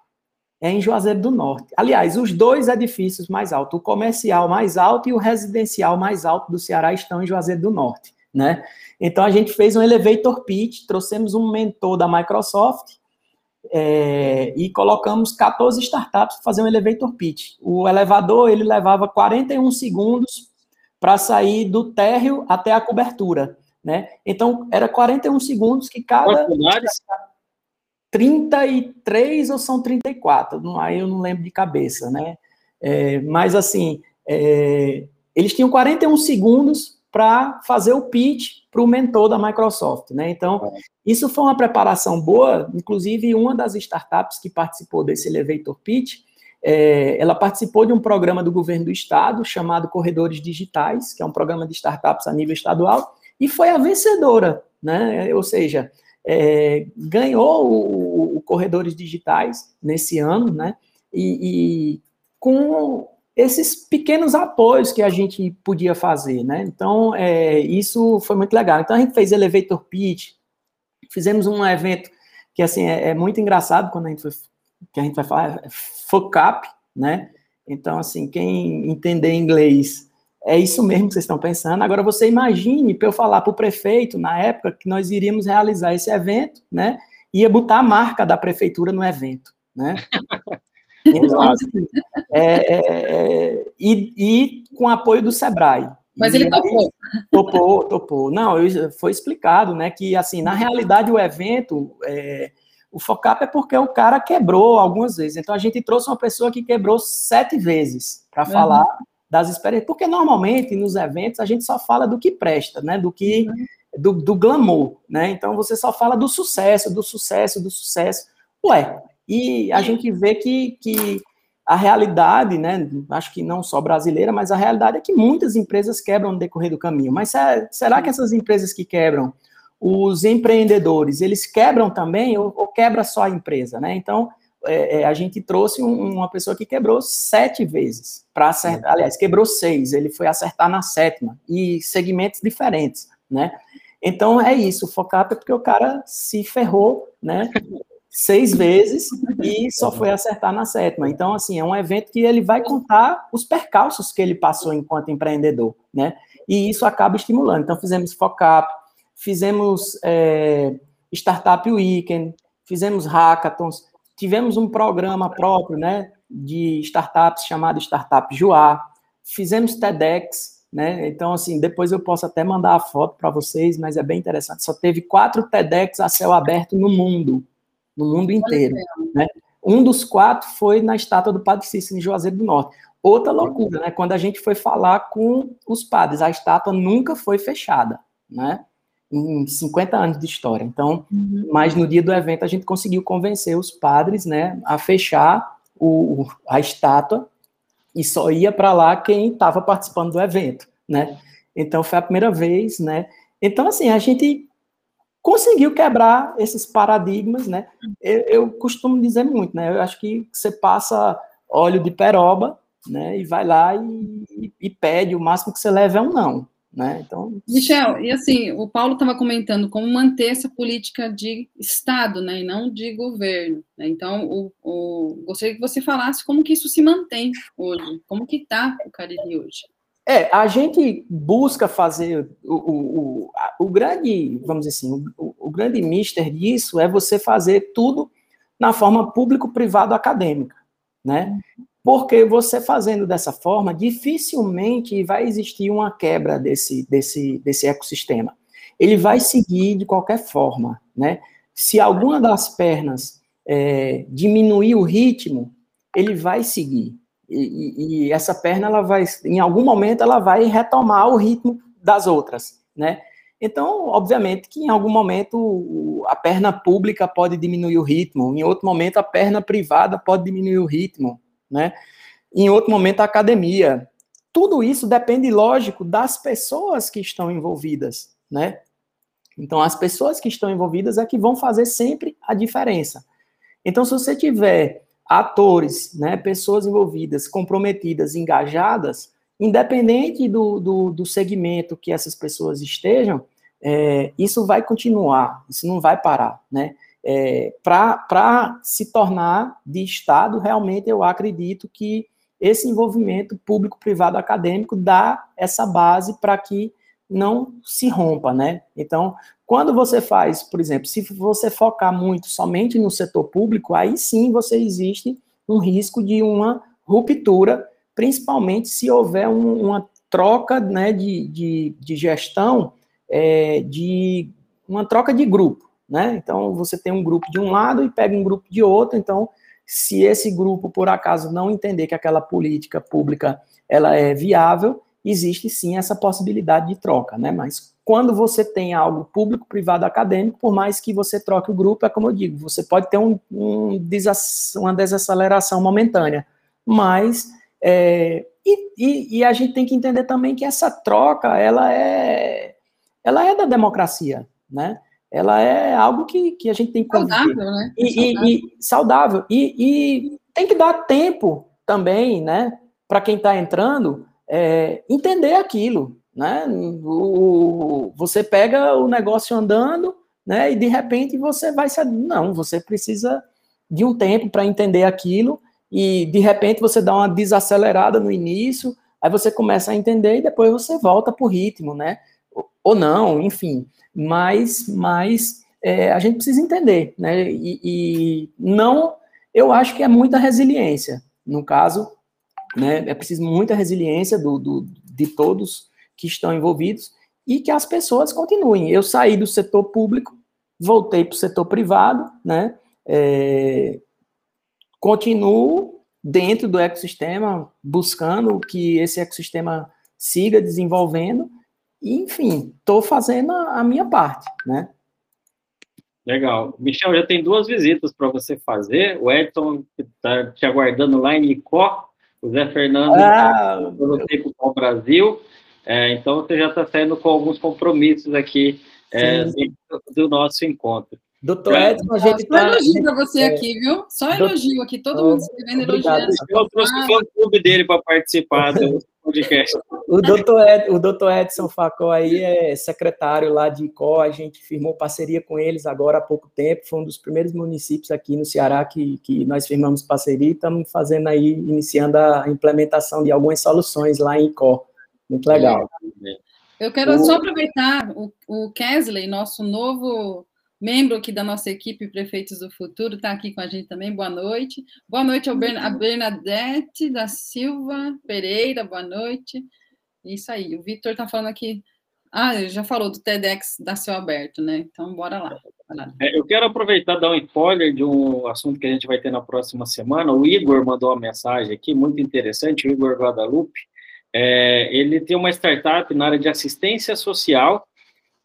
é em Juazeiro do Norte. Aliás, os dois edifícios mais altos, o comercial mais alto e o residencial mais alto do Ceará estão em Juazeiro do Norte, né? Então a gente fez um elevator pitch, trouxemos um mentor da Microsoft é, e colocamos 14 startups para fazer um elevator pitch. O elevador ele levava 41 segundos para sair do térreo até a cobertura. Né? Então, era 41 segundos que cada. Quantos 33 ou são 34, aí eu não lembro de cabeça, né? É, mas assim, é, eles tinham 41 segundos para fazer o pitch para o mentor da Microsoft, né? Então, isso foi uma preparação boa, inclusive uma das startups que participou desse elevator pitch, é, ela participou de um programa do governo do estado chamado Corredores Digitais, que é um programa de startups a nível estadual, e foi a vencedora, né? Ou seja, é, ganhou o, o, Corredores Digitais nesse ano, né? E, e, com esses pequenos apoios que a gente podia fazer, né? Então, é, isso foi muito legal. Então, a gente fez Elevator Pitch, fizemos um evento que, assim, é, é muito engraçado quando a gente, foi, que a gente vai falar, é FOCAP, né? Então, assim, quem entender inglês, é isso mesmo que vocês estão pensando. Agora, você imagine para eu falar para o prefeito, na época, que nós iríamos realizar esse evento, né? Ia botar a marca da prefeitura no evento, né? Então, assim, é, é, é, e, e com apoio do Sebrae. Mas ele topou. Topou, topou. Não, foi explicado, né, que, assim, na realidade, o evento, é, o FOCAP é porque o cara quebrou algumas vezes. Então, a gente trouxe uma pessoa que quebrou sete vezes para uhum. falar das experiências. Porque, normalmente, nos eventos, a gente só fala do que presta, né, do que... Uhum. Do, do glamour, né? Então, você só fala do sucesso, do sucesso, do sucesso. Ué, e a gente vê que, que a realidade, né, acho que não só brasileira, mas a realidade é que muitas empresas quebram no decorrer do caminho. Mas será que essas empresas que quebram, os empreendedores, eles quebram também ou, ou quebra só a empresa, né? Então, é, é, a gente trouxe um, uma pessoa que quebrou sete vezes para acertar, aliás, quebrou seis, ele foi acertar na sétima, e segmentos diferentes, né? Então, é isso, o FOCAP é porque o cara se ferrou, né? seis vezes e só foi acertar na sétima. Então, assim, é um evento que ele vai contar os percalços que ele passou enquanto empreendedor, né? E isso acaba estimulando. Então, fizemos FOCAP, fizemos é, Startup Weekend, fizemos hackathons, tivemos um programa próprio, né, de startups chamado Startup Joá, fizemos TEDx, né? Então, assim, depois eu posso até mandar a foto para vocês, mas é bem interessante. Só teve quatro TEDx a céu aberto no mundo, no mundo inteiro. Né? Um dos quatro foi na estátua do Padre Cícero, em Juazeiro do Norte. Outra loucura, né? Quando a gente foi falar com os padres, a estátua nunca foi fechada, né? Em 50 anos de história. Então, uhum. mas no dia do evento a gente conseguiu convencer os padres, né, a fechar o, a estátua e só ia para lá quem estava participando do evento, né? Então foi a primeira vez, né? Então assim a gente conseguiu quebrar esses paradigmas, né? Eu, eu, costumo dizer muito, né? Eu acho que você passa óleo de peroba, né? E vai lá e, e pede o máximo que você leva é um não, né? Então. Michel, e assim, o Paulo estava comentando como manter essa política de Estado, né? E não de governo. Né? Então, o, o, gostaria que você falasse como que isso se mantém hoje, como que está o Cariri hoje. É, a gente busca fazer o, o, o, o grande, vamos dizer assim, o, o, grande mister disso é você fazer tudo na forma público-privado-acadêmica, né? Porque você fazendo dessa forma, dificilmente vai existir uma quebra desse, desse, desse ecossistema. Ele vai seguir de qualquer forma, né? Se alguma das pernas é, diminuir o ritmo, ele vai seguir, e, e, essa perna, ela vai, em algum momento, ela vai retomar o ritmo das outras, né? Então, obviamente que em algum momento a perna pública pode diminuir o ritmo, em outro momento a perna privada pode diminuir o ritmo, né? Em outro momento a academia. Tudo isso depende, lógico, das pessoas que estão envolvidas, né? Então, as pessoas que estão envolvidas é que vão fazer sempre a diferença. Então, se você tiver atores, né, pessoas envolvidas, comprometidas, engajadas, independente do, do, do segmento que essas pessoas estejam, é, isso vai continuar, isso não vai parar, né? É, Para se tornar de Estado, realmente eu acredito que esse envolvimento público-privado acadêmico dá essa base para que não se rompa, né? Então, quando você faz, por exemplo, se você focar muito somente no setor público, aí sim você existe um risco de uma ruptura, principalmente se houver um, uma troca né, de, de, de gestão, é, de uma troca de grupo, né? Então, você tem um grupo de um lado e pega um grupo de outro, então, se esse grupo, por acaso, não entender que aquela política pública ela é viável, existe sim essa possibilidade de troca, né? Mas quando você tem algo público, privado, acadêmico, por mais que você troque o grupo, é como eu digo, você pode ter um, um uma desaceleração momentânea, mas é, e, e, e, a gente tem que entender também que essa troca ela é ela é da democracia, né? Ela é algo que, que a gente tem que saudável, né? E, saudável. E, e, saudável. E, e tem que dar tempo também, né? para quem está entrando é, entender aquilo, né? O, você pega o negócio andando, né? E de repente você vai se não, você precisa de um tempo para entender aquilo e de repente você dá uma desacelerada no início, aí você começa a entender e depois você volta para o ritmo, né? Ou não, enfim. Mas, mas é, a gente precisa entender, né? E, e, não, eu acho que é muita resiliência. No caso, né? É preciso muita resiliência do, do de todos que estão envolvidos e que as pessoas continuem. Eu saí do setor público, voltei para o setor privado, né? É, continuo dentro do ecossistema, buscando que esse ecossistema siga desenvolvendo, e, enfim, estou fazendo a, a, minha parte, né? Legal. Michel, já tem duas visitas para você fazer. O Edson está te aguardando lá em Icó, o Zé Fernando ah, você para o Brasil. É, então, você já está saindo com alguns compromissos aqui é, do nosso encontro. Doutor Edson, a gente Só tá, elogio para você é, aqui, viu? Só elogio aqui, todo mundo escrevendo elogiando. Eu trouxe o fã clube dele para participar do podcast. O doutor, Ed, o doutor Edson Facó aí é secretário lá de ICO, a gente firmou parceria com eles agora há pouco tempo, foi um dos primeiros municípios aqui no Ceará que, que nós firmamos parceria e estamos fazendo aí, iniciando a implementação de algumas soluções lá em ICO. Muito legal. Eu quero só aproveitar o, o Kesley, nosso novo membro aqui da nossa equipe Prefeitos do Futuro, está aqui com a gente também. Boa noite. Boa noite ao Bern a Bernadette da Silva Pereira, boa noite. Isso aí, o Vitor está falando aqui. Ah, já falou do TEDx da Seu Alberto, né? Então, bora lá. É, eu quero aproveitar e dar um spoiler de um assunto que a gente vai ter na próxima semana. O Igor mandou uma mensagem aqui, muito interessante, o Igor Guadalupe. É, ele tem uma startup na área de assistência social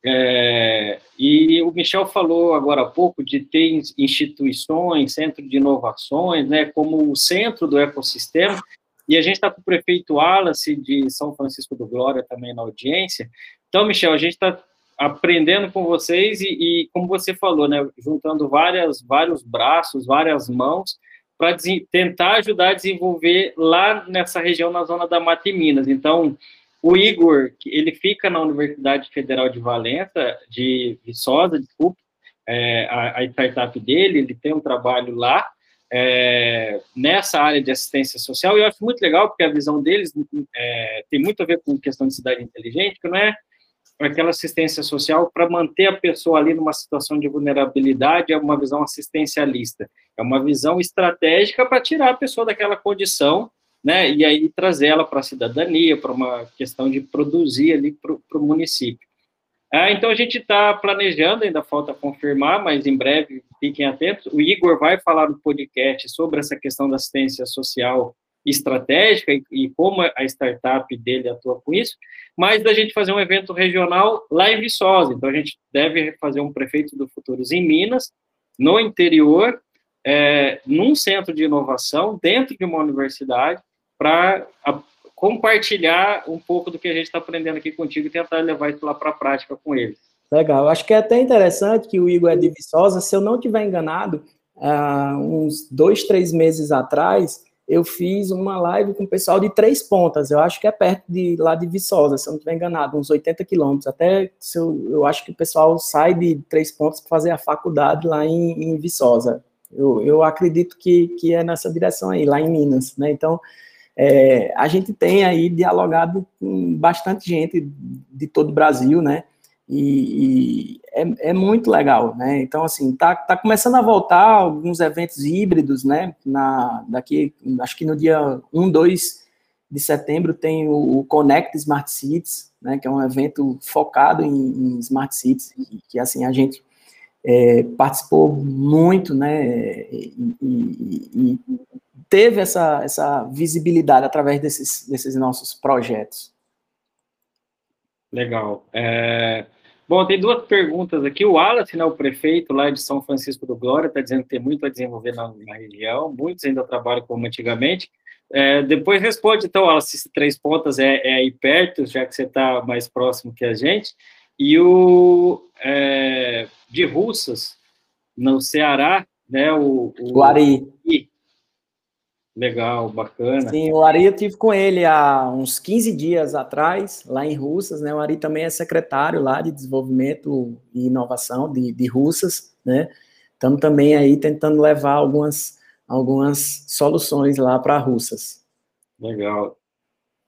é, e o Michel falou agora há pouco de ter instituições, centro de inovações, né, como o centro do ecossistema, e a gente está com o prefeito Wallace de São Francisco do Glória também na audiência. Então, Michel, a gente está aprendendo com vocês e, e, como você falou, né, juntando várias, vários braços, várias mãos, para tentar ajudar a desenvolver lá nessa região, na zona da Mata e Minas. Então, o Igor, ele fica na Universidade Federal de Valença, de Viçosa, desculpa, é, a, a, startup dele, ele tem um trabalho lá é, nessa área de assistência social, e eu acho muito legal, porque a visão deles é, tem muito a ver com questão de cidade inteligente, que não é aquela assistência social para manter a pessoa ali numa situação de vulnerabilidade, é uma visão assistencialista, é uma visão estratégica para tirar a pessoa daquela condição né, e aí trazer ela para a cidadania, para uma questão de produzir ali para o município. Ah, então a gente está planejando, ainda falta confirmar, mas em breve fiquem atentos. O Igor vai falar no podcast sobre essa questão da assistência social estratégica e, e como a startup dele atua com isso, mas da gente fazer um evento regional lá em Viçosa. Então a gente deve fazer um prefeito do Futuros em Minas, no interior, é, num centro de inovação, dentro de uma universidade, para compartilhar um pouco do que a gente está aprendendo aqui contigo e tentar levar isso lá para a prática com eles. Legal. Acho que é até interessante que o Igor é de Viçosa, se eu não estiver enganado, há uns dois, três meses atrás, eu fiz uma live com o pessoal de Três Pontas, eu acho que é perto de lá de Viçosa, se eu não estiver enganado, uns 80 quilômetros, até se eu, eu acho que o pessoal sai de Três Pontas para fazer a faculdade lá em, em Viçosa. Eu, eu acredito que, que é nessa direção aí, lá em Minas, né? Então, é, a gente tem aí dialogado com bastante gente de todo o Brasil, né? E, e é, é, muito legal, né? Então, assim, tá, tá começando a voltar alguns eventos híbridos, né? Na, daqui, acho que no dia 1, 2 de setembro tem o, o Connect Smart Cities, né? Que é um evento focado em, em Smart Cities, que, assim, a gente é, participou muito, né? E, e, e, teve essa, essa visibilidade através desses, desses nossos projetos. Legal. É... Bom, tem duas perguntas aqui. O Wallace, né, o prefeito lá de São Francisco do Glória, está dizendo que tem muito a desenvolver na, na região, muitos ainda trabalham como antigamente. É, depois responde, então, Wallace, se Três Pontas é, é aí perto, já que você está mais próximo que a gente. E o é, de Russas, no Ceará, né, o, o Guari. Legal, bacana. Sim, o Ari eu tive com ele há uns 15 dias atrás, lá em Russas, né? O Ari também é secretário lá de desenvolvimento e inovação de, de Russas, né? Estamos também aí tentando levar algumas, algumas soluções lá para Russas. Legal.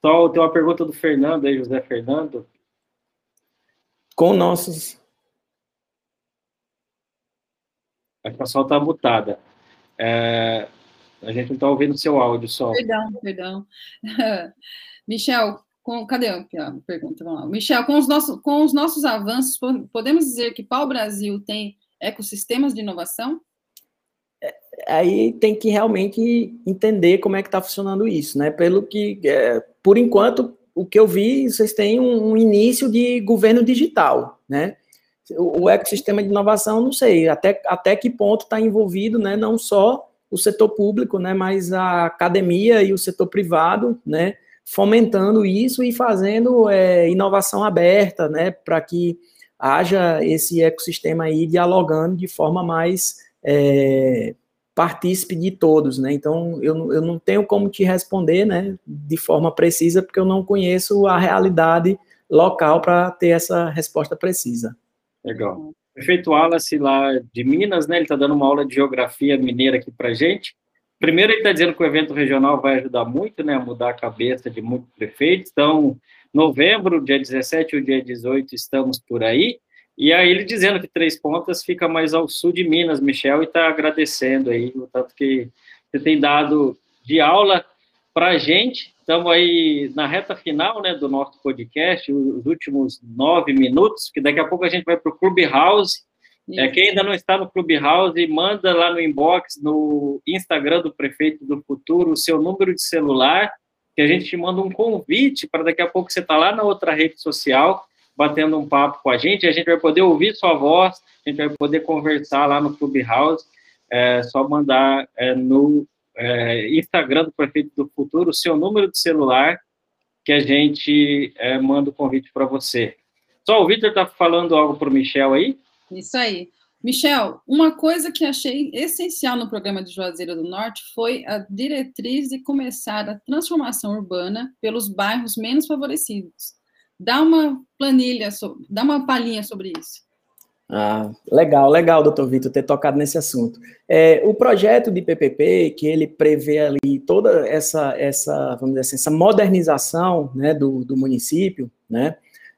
Só tem uma pergunta do Fernando aí, José Fernando. Com nossos. A pessoal está mutada. É, a gente não está ouvindo o seu áudio só. Perdão, perdão. Michel, com, cadê a pergunta? Vamos lá. Michel, com os, nossos, com os nossos avanços, podemos dizer que Pau Brasil tem ecossistemas de inovação? É, aí tem que realmente entender como é que está funcionando isso, né? Pelo que, é, por enquanto, o que eu vi, vocês têm um, um início de governo digital, né? O, o, ecossistema de inovação, não sei até, até que ponto está envolvido, né? Não só o setor público, né, mas a academia e o setor privado, né, fomentando isso e fazendo é, inovação aberta, né, para que haja esse ecossistema aí dialogando de forma mais é, partícipe de todos, né? Então, eu, eu não tenho como te responder, né, de forma precisa, porque eu não conheço a realidade local para ter essa resposta precisa. Legal prefeito Wallace lá de Minas, né? Ele está dando uma aula de geografia mineira aqui para gente. Primeiro, ele está dizendo que o evento regional vai ajudar muito, né, a mudar a cabeça de muitos prefeitos. Então, novembro, dia 17 ou dia 18, estamos por aí. E aí ele dizendo que Três Pontas fica mais ao sul de Minas, Michel, e está agradecendo aí o tanto que você tem dado de aula para a gente. Estamos aí na reta final né, do nosso podcast, os últimos nove minutos, que daqui a pouco a gente vai para o Clubhouse. É, quem ainda não está no Clubhouse, manda lá no inbox, no Instagram do Prefeito do Futuro, o seu número de celular, que a gente te manda um convite para daqui a pouco você estar tá lá na outra rede social, batendo um papo com a gente, a gente vai poder ouvir sua voz, a gente vai poder conversar lá no Clubhouse, é só mandar é, no é, Instagram do Prefeito do Futuro, o seu número de celular, que a gente é, manda o convite para você. Só o Vitor está falando algo para o Michel aí? Isso aí. Michel, uma coisa que achei essencial no programa de Juazeiro do Norte foi a diretriz de começar a transformação urbana pelos bairros menos favorecidos. Dá uma planilha, dá uma palhinha sobre isso. Ah, legal, legal, doutor Vitor, ter tocado nesse assunto. É, o projeto de PPP, que ele prevê ali toda essa, essa vamos dizer assim, essa modernização né, do, do município, né,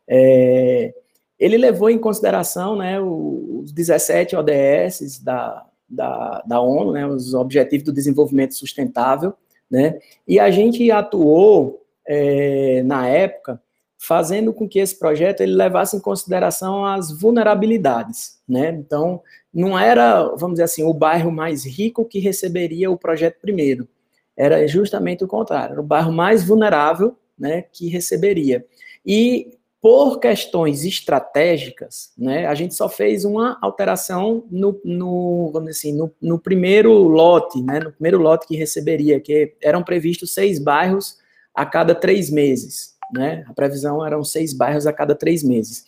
é, ele levou em consideração né, os 17 ODS da, da, da ONU, né, os Objetivos do Desenvolvimento Sustentável, né, e a gente atuou, é, na época, fazendo com que esse projeto ele levasse em consideração as vulnerabilidades, né? Então, não era, vamos dizer assim, o bairro mais rico que receberia o projeto primeiro. Era justamente o contrário, era o bairro mais vulnerável, né, que receberia. E por questões estratégicas, né, a gente só fez uma alteração no, no vamos dizer assim, no, no primeiro lote, né, no primeiro lote que receberia, que eram previstos seis bairros a cada três meses, né? A previsão eram seis bairros a cada três meses.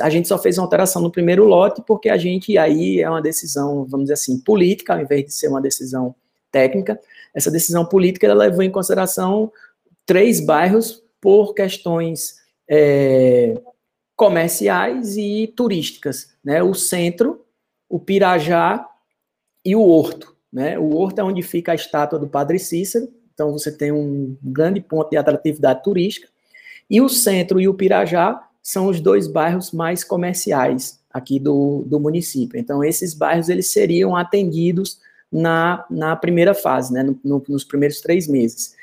A gente só fez uma alteração no primeiro lote, porque a gente, aí é uma decisão, vamos dizer assim, política, ao invés de ser uma decisão técnica. Essa decisão política ela levou em consideração três bairros por questões é, comerciais e turísticas, né? O centro, o Pirajá e o Horto. Né? O Horto é onde fica a estátua do Padre Cícero, então você tem um grande ponto de atratividade turística. E o centro e o Pirajá são os dois bairros mais comerciais aqui do, do município. Então, esses bairros eles seriam atendidos na, na primeira fase, né, no, no, nos primeiros três meses.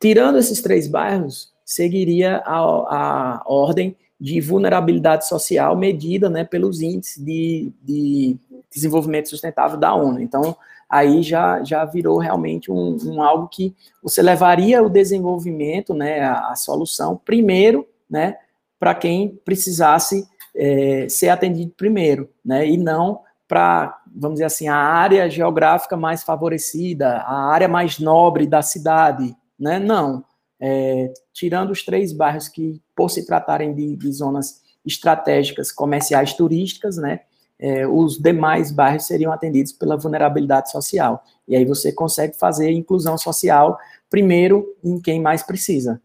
Tirando esses três bairros, seguiria a, a ordem de vulnerabilidade social medida né, pelos índices de, de desenvolvimento sustentável da ONU. Então, aí já, já virou realmente um, um algo que você levaria o desenvolvimento, né, a, a solução, primeiro, né, para quem precisasse é, ser atendido primeiro, né, e não para, vamos dizer assim, a área geográfica mais favorecida, a área mais nobre da cidade, né, não. É, tirando os três bairros que, por se tratarem de, de zonas estratégicas comerciais turísticas, né, é, os demais bairros seriam atendidos pela vulnerabilidade social. E aí você consegue fazer inclusão social primeiro em quem mais precisa.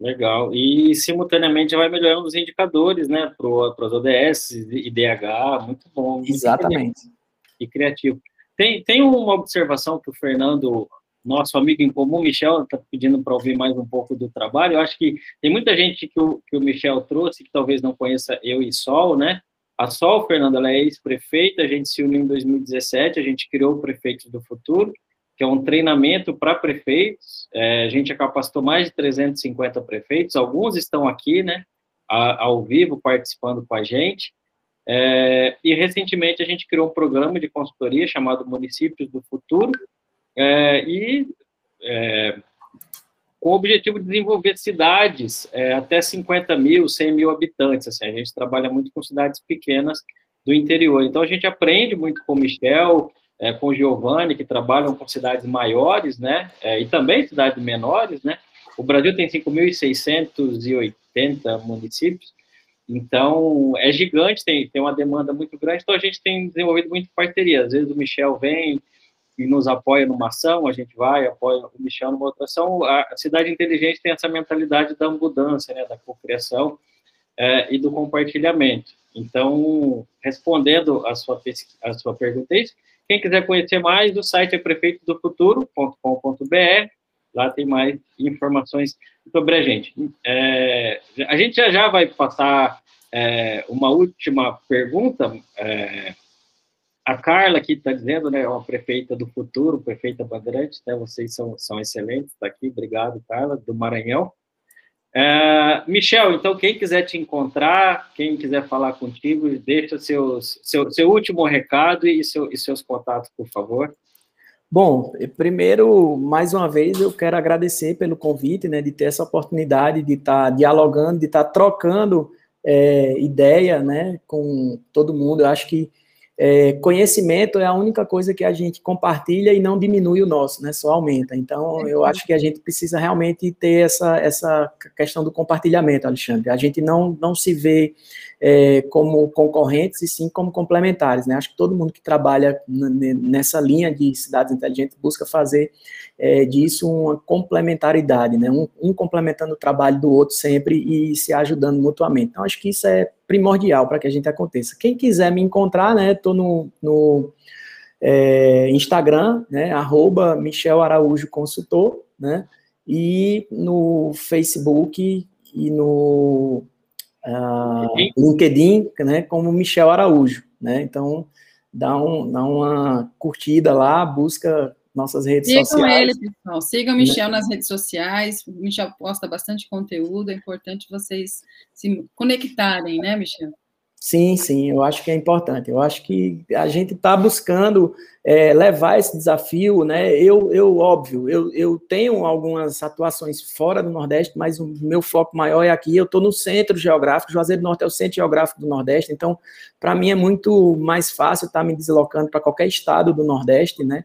Legal. E, simultaneamente, vai melhorando os indicadores, né, para os ODS, IDH, muito bom. Muito Exatamente. E criativo. Tem, tem uma observação que o Fernando, nosso amigo em comum, Michel, está pedindo para ouvir mais um pouco do trabalho. Eu acho que tem muita gente que o, que o Michel trouxe, que talvez não conheça eu e Sol, né? A Sol, Fernando, ela é ex-prefeita, a gente se uniu em 2017, a gente criou o Prefeitos do Futuro, que é um treinamento para prefeitos. É, a gente capacitou mais de 350 prefeitos, alguns estão aqui, né, ao vivo, participando com a gente. É, e recentemente a gente criou um programa de consultoria chamado Municípios do Futuro, é, e é, com o objetivo de desenvolver cidades é, até 50 mil, 100 mil habitantes. Assim, a gente trabalha muito com cidades pequenas do interior. Então a gente aprende muito com o Michel, é, com o Giovanni, que trabalham com cidades maiores, né, é, e também cidades menores, né, o Brasil tem 5.680 municípios, então é gigante, tem, tem uma demanda muito grande, então a gente tem desenvolvido muito parceria, às vezes o Michel vem e nos apoia numa ação, a gente vai, apoia o Michel numa outra ação, a cidade inteligente tem essa mentalidade da mudança, né, da cocriação é, e do compartilhamento. Então, respondendo a sua, a sua pergunta, é quem quiser conhecer mais, o site é prefeitodofuturo.com.br. Lá tem mais informações sobre a gente. É, a gente já, já vai passar é, uma última pergunta. É, a Carla aqui está dizendo, né, é uma prefeita do futuro, prefeita Bandeirante, né, vocês são, são excelentes, está aqui, obrigado, Carla, do Maranhão. É, Michel, então, quem quiser te encontrar, quem quiser falar contigo, deixa seus, seu, seu último recado e, seu, e seus contatos, por favor. Bom, primeiro, mais uma vez, eu quero agradecer pelo convite, né, de ter essa oportunidade de estar tá dialogando, de estar tá trocando é, ideia, né, com todo mundo. Eu acho que é, conhecimento é a única coisa que a gente compartilha e não diminui o nosso, né? Só aumenta. Então, eu acho que a gente precisa realmente ter essa, essa questão do compartilhamento, Alexandre. A gente não, não se vê é, como concorrentes e sim como complementares, né? Acho que todo mundo que trabalha nessa linha de cidades inteligentes busca fazer é, disso uma complementaridade, né? Um, um complementando o trabalho do outro sempre e se ajudando mutuamente. Então, acho que isso é primordial para que a gente aconteça. Quem quiser me encontrar, né, estou no, no é, Instagram, né, arroba Michel Araújo Consultor, né, e no Facebook e no uh, LinkedIn, né, como Michel Araújo, né, então dá, um, dá uma curtida lá, busca nossas redes Sigam sociais. ele, pessoal. Sigam o Michel nas redes sociais. O Michel posta bastante conteúdo. É importante vocês se conectarem, né, Michel? Sim, sim, eu acho que é importante. Eu acho que a gente está buscando é, levar esse desafio, né? Eu, eu óbvio, eu, eu tenho algumas atuações fora do Nordeste, mas o meu foco maior é aqui. Eu estou no centro geográfico, Juazeiro do Norte é o centro geográfico do Nordeste, então, para mim é muito mais fácil estar tá me deslocando para qualquer estado do Nordeste, né?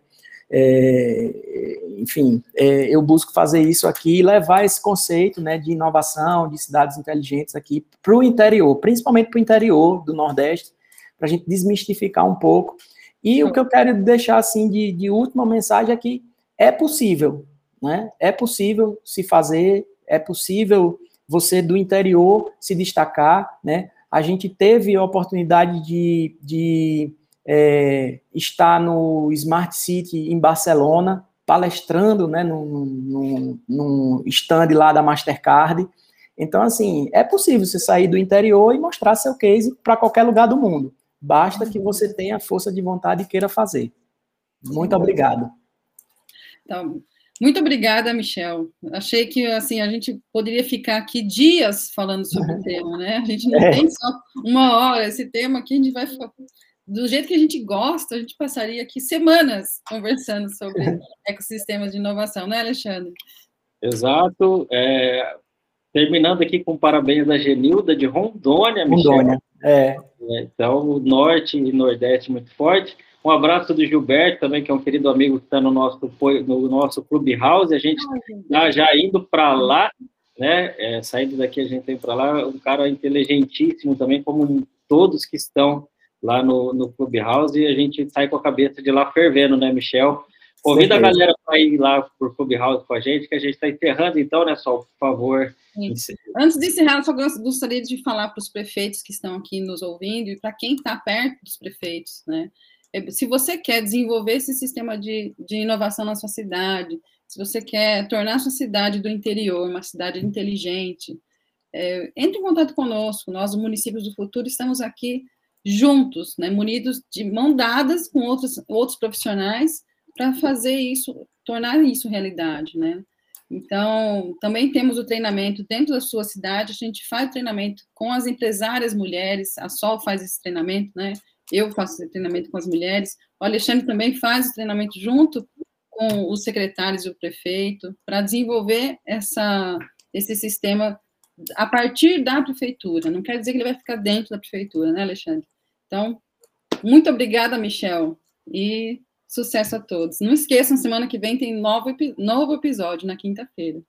É, enfim, é, eu busco fazer isso aqui e levar esse conceito né, de inovação, de cidades inteligentes aqui para o interior, principalmente para o interior do Nordeste, para a gente desmistificar um pouco. E o que eu quero deixar assim de, de última mensagem é que é possível, né? É possível se fazer, é possível você do interior se destacar, né? A gente teve a oportunidade de, de é, está no Smart City em Barcelona, palestrando né, num, num, stand lá da Mastercard. Então, assim, é possível você sair do interior e mostrar seu case para qualquer lugar do mundo. Basta que você tenha força de vontade e queira fazer. Muito obrigado. Então, muito obrigada, Michel. Achei que assim a gente poderia ficar aqui dias falando sobre o tema, né? A gente não é. tem só uma hora. Esse tema aqui a gente vai do jeito que a gente gosta, a gente passaria aqui semanas conversando sobre ecossistemas de inovação, né, Alexandre? Exato. É, terminando aqui com parabéns da Genilda de Rondônia, Rondônia, é. é. Então, norte e nordeste muito forte. Um abraço do Gilberto também, que é um querido amigo que está no nosso, no nosso Clubhouse. A gente está já indo para lá, né? É, saindo daqui, a gente tem para lá. Um cara inteligentíssimo também, como todos que estão lá no, no Clubhouse e a gente sai com a cabeça de lá fervendo, né, Michel? Convida a galera para ir lá por Clubhouse com a gente, que a gente está encerrando, então, né, só, por favor. Antes de encerrar, eu só gostaria de falar para os prefeitos que estão aqui nos ouvindo e para quem está perto dos prefeitos, né? É, se você quer desenvolver esse sistema de, de inovação na sua cidade, se você quer tornar a sua cidade do interior uma cidade inteligente, é, entre em contato conosco. Nós, os municípios do futuro, estamos aqui juntos, né, munidos de mão dadas com outros, outros profissionais para fazer isso, tornar isso realidade, né? Então, também temos o treinamento dentro da sua cidade, a gente faz treinamento com as empresárias mulheres, a Sol faz esse treinamento, né? Eu faço esse treinamento com as mulheres, o Alexandre também faz o treinamento junto com os secretários e o prefeito, para desenvolver essa, esse sistema a partir da prefeitura. Não quer dizer que ele vai ficar dentro da prefeitura, né, Alexandre? Então, muito obrigada, Michel, e sucesso a todos. Não esqueçam, semana que vem tem novo, novo episódio, na quinta-feira.